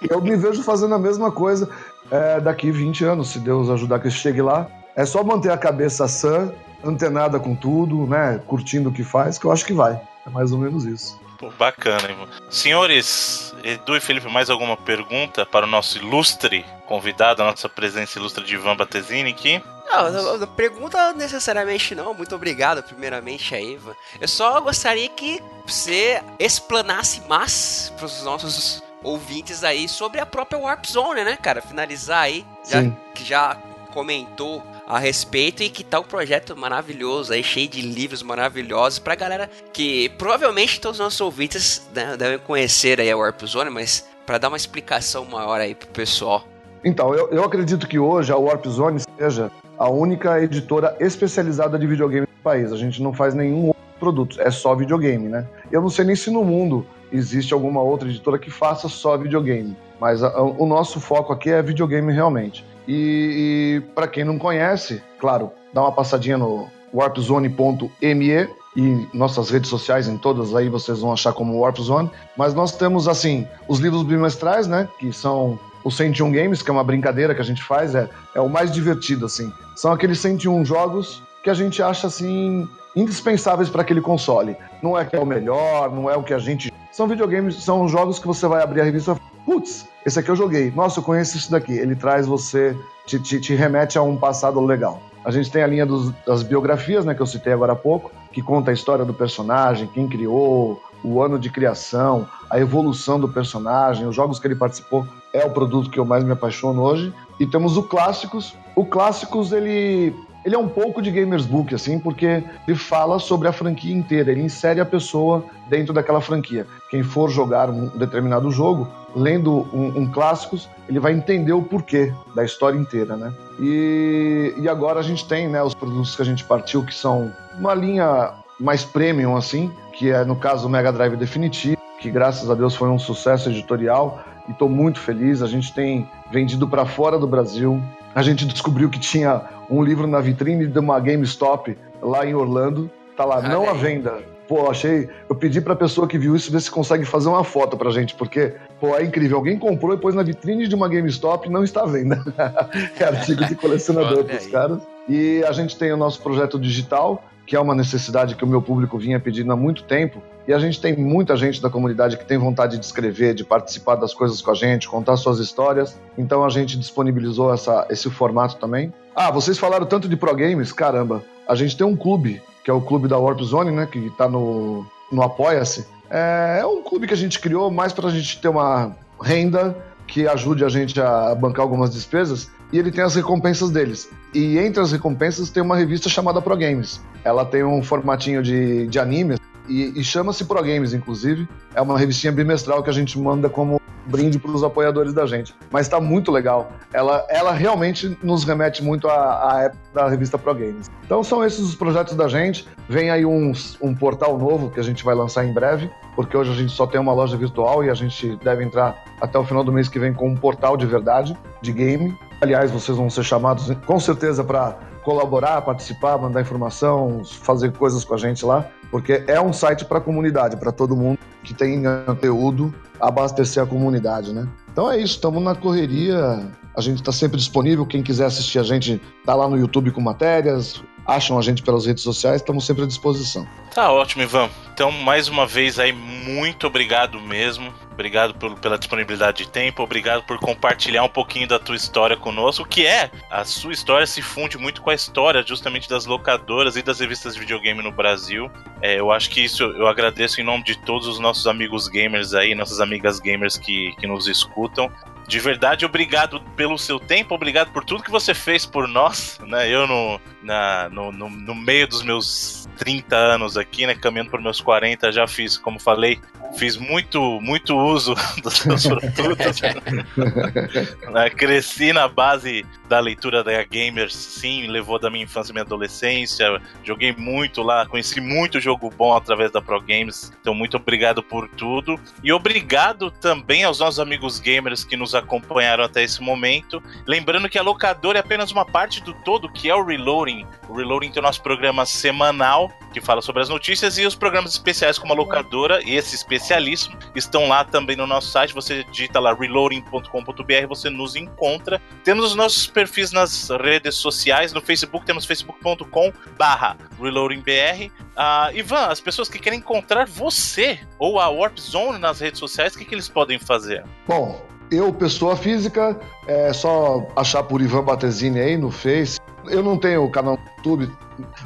Eu me vejo fazendo a mesma coisa é, daqui 20 anos, se Deus ajudar que eu chegue lá. É só manter a cabeça sã, antenada com tudo, né? Curtindo o que faz, que eu acho que vai. É mais ou menos isso. Pô, bacana, irmão. Senhores, Edu e Felipe, mais alguma pergunta para o nosso ilustre convidado, a nossa presença ilustre de Ivan Batesini aqui? Não, pergunta necessariamente não. Muito obrigado, primeiramente, a Eva. Eu só gostaria que você explanasse mais para os nossos ouvintes aí sobre a própria Warp Zone, né, cara? Finalizar aí, já, que já comentou a respeito e que tá um projeto maravilhoso aí, cheio de livros maravilhosos pra galera que provavelmente todos os nossos ouvintes né, devem conhecer aí a Warp Zone, mas para dar uma explicação maior aí pro pessoal. Então, eu, eu acredito que hoje a Warp Zone seja a única editora especializada de videogame do país. A gente não faz nenhum outro produto, é só videogame, né? Eu não sei nem se no mundo existe alguma outra editora que faça só videogame, mas a, a, o nosso foco aqui é videogame realmente. E, e para quem não conhece, claro, dá uma passadinha no warpzone.me e nossas redes sociais em todas aí vocês vão achar como Warp Zone. Mas nós temos assim os livros bimestrais, né, que são os 101 Games, que é uma brincadeira que a gente faz, é, é o mais divertido assim. São aqueles 101 jogos que a gente acha assim indispensáveis para aquele console. Não é que é o melhor, não é o que a gente são videogames, são jogos que você vai abrir a revista putz, esse aqui eu joguei. Nossa, eu conheço isso daqui. Ele traz você, te, te, te remete a um passado legal. A gente tem a linha dos, das biografias, né, que eu citei agora há pouco, que conta a história do personagem, quem criou, o ano de criação, a evolução do personagem, os jogos que ele participou. É o produto que eu mais me apaixono hoje. E temos o Clássicos. O Clássicos, ele ele é um pouco de Gamers Book, assim, porque ele fala sobre a franquia inteira, ele insere a pessoa dentro daquela franquia. Quem for jogar um determinado jogo, lendo um, um clássicos, ele vai entender o porquê da história inteira, né? E, e agora a gente tem, né, os produtos que a gente partiu, que são uma linha mais premium, assim, que é, no caso, o Mega Drive Definitivo, que graças a Deus foi um sucesso editorial e estou muito feliz. A gente tem vendido para fora do Brasil. A gente descobriu que tinha um livro na vitrine de uma GameStop lá em Orlando. Tá lá, não à venda. Pô, achei. Eu pedi pra pessoa que viu isso ver se consegue fazer uma foto pra gente, porque, pô, é incrível. Alguém comprou e pôs na vitrine de uma GameStop e não está à venda. é artigo de colecionador pros caras. E a gente tem o nosso projeto digital, que é uma necessidade que o meu público vinha pedindo há muito tempo. E a gente tem muita gente da comunidade que tem vontade de escrever, de participar das coisas com a gente, contar suas histórias. Então a gente disponibilizou essa, esse formato também. Ah, vocês falaram tanto de pro games, caramba. A gente tem um clube, que é o clube da Warp Zone, né, que está no, no Apoia-se. É, é um clube que a gente criou mais para a gente ter uma renda que ajude a gente a bancar algumas despesas e ele tem as recompensas deles. E entre as recompensas tem uma revista chamada Pro Games. Ela tem um formatinho de, de anime e, e chama-se Pro Games, inclusive. É uma revistinha bimestral que a gente manda como brinde para os apoiadores da gente. Mas está muito legal. Ela, ela realmente nos remete muito à, à época da revista Pro Games. Então são esses os projetos da gente. Vem aí um, um portal novo que a gente vai lançar em breve, porque hoje a gente só tem uma loja virtual e a gente deve entrar até o final do mês que vem com um portal de verdade, de game. Aliás, vocês vão ser chamados com certeza para colaborar, participar, mandar informação, fazer coisas com a gente lá, porque é um site para a comunidade, para todo mundo que tem conteúdo, abastecer a comunidade, né? Então é isso, estamos na correria, a gente está sempre disponível, quem quiser assistir a gente tá lá no YouTube com matérias, acham a gente pelas redes sociais, estamos sempre à disposição. Tá ótimo, Ivan. Então, mais uma vez aí, muito obrigado mesmo. Obrigado por, pela disponibilidade de tempo, obrigado por compartilhar um pouquinho da tua história conosco, que é a sua história se funde muito com a história justamente das locadoras e das revistas de videogame no Brasil. É, eu acho que isso eu agradeço em nome de todos os nossos amigos gamers aí, nossas amigas gamers que, que nos escutam. De verdade, obrigado pelo seu tempo, obrigado por tudo que você fez por nós, né? Eu no, na, no, no, no meio dos meus 30 anos aqui, né? Caminhando para meus 40, já fiz, como falei, fiz muito, muito uso dos seus produtos. né? Cresci na base da leitura da Gamers, sim, levou da minha infância e minha adolescência. Joguei muito lá, conheci muito jogo bom através da Pro Games. Então, muito obrigado por tudo. E obrigado também aos nossos amigos gamers que nos acompanharam até esse momento. Lembrando que a locadora é apenas uma parte do todo, que é o Reloading. O Reloading tem o nosso programa semanal que fala sobre as notícias, e os programas especiais como a locadora e esse especialíssimo estão lá também no nosso site. Você digita lá reloading.com.br, você nos encontra. Temos os nossos perfis nas redes sociais. No Facebook temos facebook.com/barra reloadingbr. Uh, Ivan, as pessoas que querem encontrar você ou a Warp Zone nas redes sociais, o que, que eles podem fazer? Bom, eu, pessoa física, é só achar por Ivan Batesini aí no Face. Eu não tenho canal no YouTube,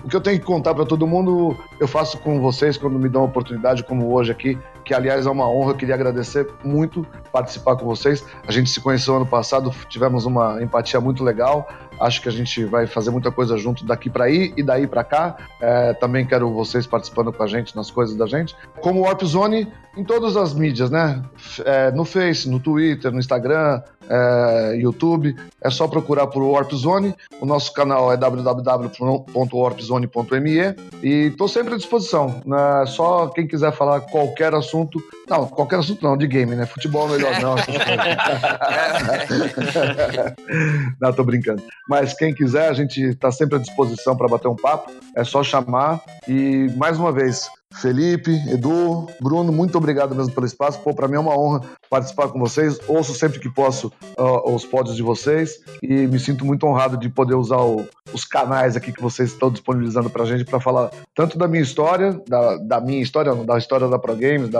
o que eu tenho que contar para todo mundo, eu faço com vocês quando me dão oportunidade, como hoje aqui, que aliás é uma honra, eu queria agradecer muito participar com vocês. A gente se conheceu ano passado, tivemos uma empatia muito legal. Acho que a gente vai fazer muita coisa junto daqui para aí e daí para cá. É, também quero vocês participando com a gente nas coisas da gente. Como Warp Zone em todas as mídias, né? É, no Face, no Twitter, no Instagram, é, YouTube. É só procurar por Warp Zone. O nosso canal é www.warpzone.me e estou sempre à disposição. Né? Só quem quiser falar qualquer assunto, não, qualquer assunto não, de game, né? Futebol é melhor não. não, tô brincando. Mas quem quiser, a gente está sempre à disposição para bater um papo. É só chamar. E mais uma vez, Felipe, Edu, Bruno, muito obrigado mesmo pelo espaço. Pô, para mim é uma honra participar com vocês. Ouço sempre que posso uh, os pods de vocês e me sinto muito honrado de poder usar o, os canais aqui que vocês estão disponibilizando pra gente para falar tanto da minha história, da, da minha história, da história da Pro Games, da,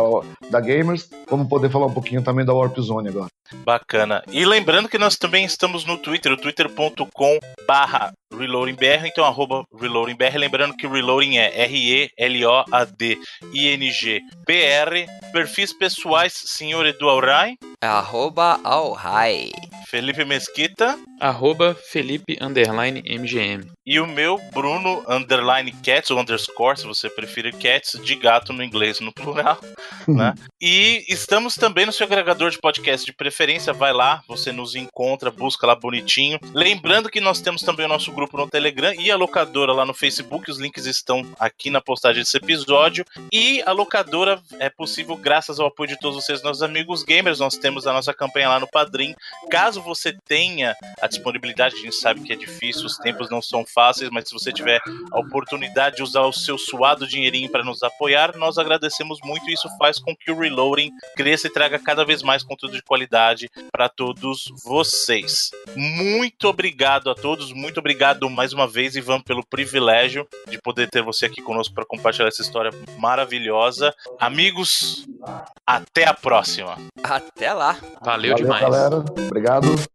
da Gamers, como poder falar um pouquinho também da Warp Zone agora. Bacana. E lembrando que nós também estamos no Twitter, twitter.com barra ReloadingBR, então arroba ReloadingBR, lembrando que Reloading é R-E-L-O-A-D-I-N-G-B-R, perfis pessoais, senhor Edu Alray. Arroba Alray. Felipe Mesquita. Arroba Felipe underline MGM. E o meu, Bruno underline Cats, ou underscore, se você preferir Cats, de gato no inglês, no plural. né? E estamos também no seu agregador de podcast de preferência, vai lá, você nos encontra, busca lá bonitinho. Lembrando que nós temos também o nosso grupo no Telegram e a locadora lá no Facebook, os links estão aqui na postagem desse episódio. E a locadora é possível graças ao apoio de todos vocês, nossos amigos gamers. Nós temos a nossa campanha lá no Padrim. Caso você tenha a disponibilidade, a gente sabe que é difícil, os tempos não são fáceis, mas se você tiver a oportunidade de usar o seu suado dinheirinho para nos apoiar, nós agradecemos muito e isso faz com que o Reloading cresça e traga cada vez mais conteúdo de qualidade para todos vocês. Muito obrigado a todos, muito obrigado mais uma vez, Ivan, pelo privilégio de poder ter você aqui conosco para compartilhar essa história maravilhosa. Amigos, até a próxima. Até lá. Valeu, Valeu demais. galera. Obrigado.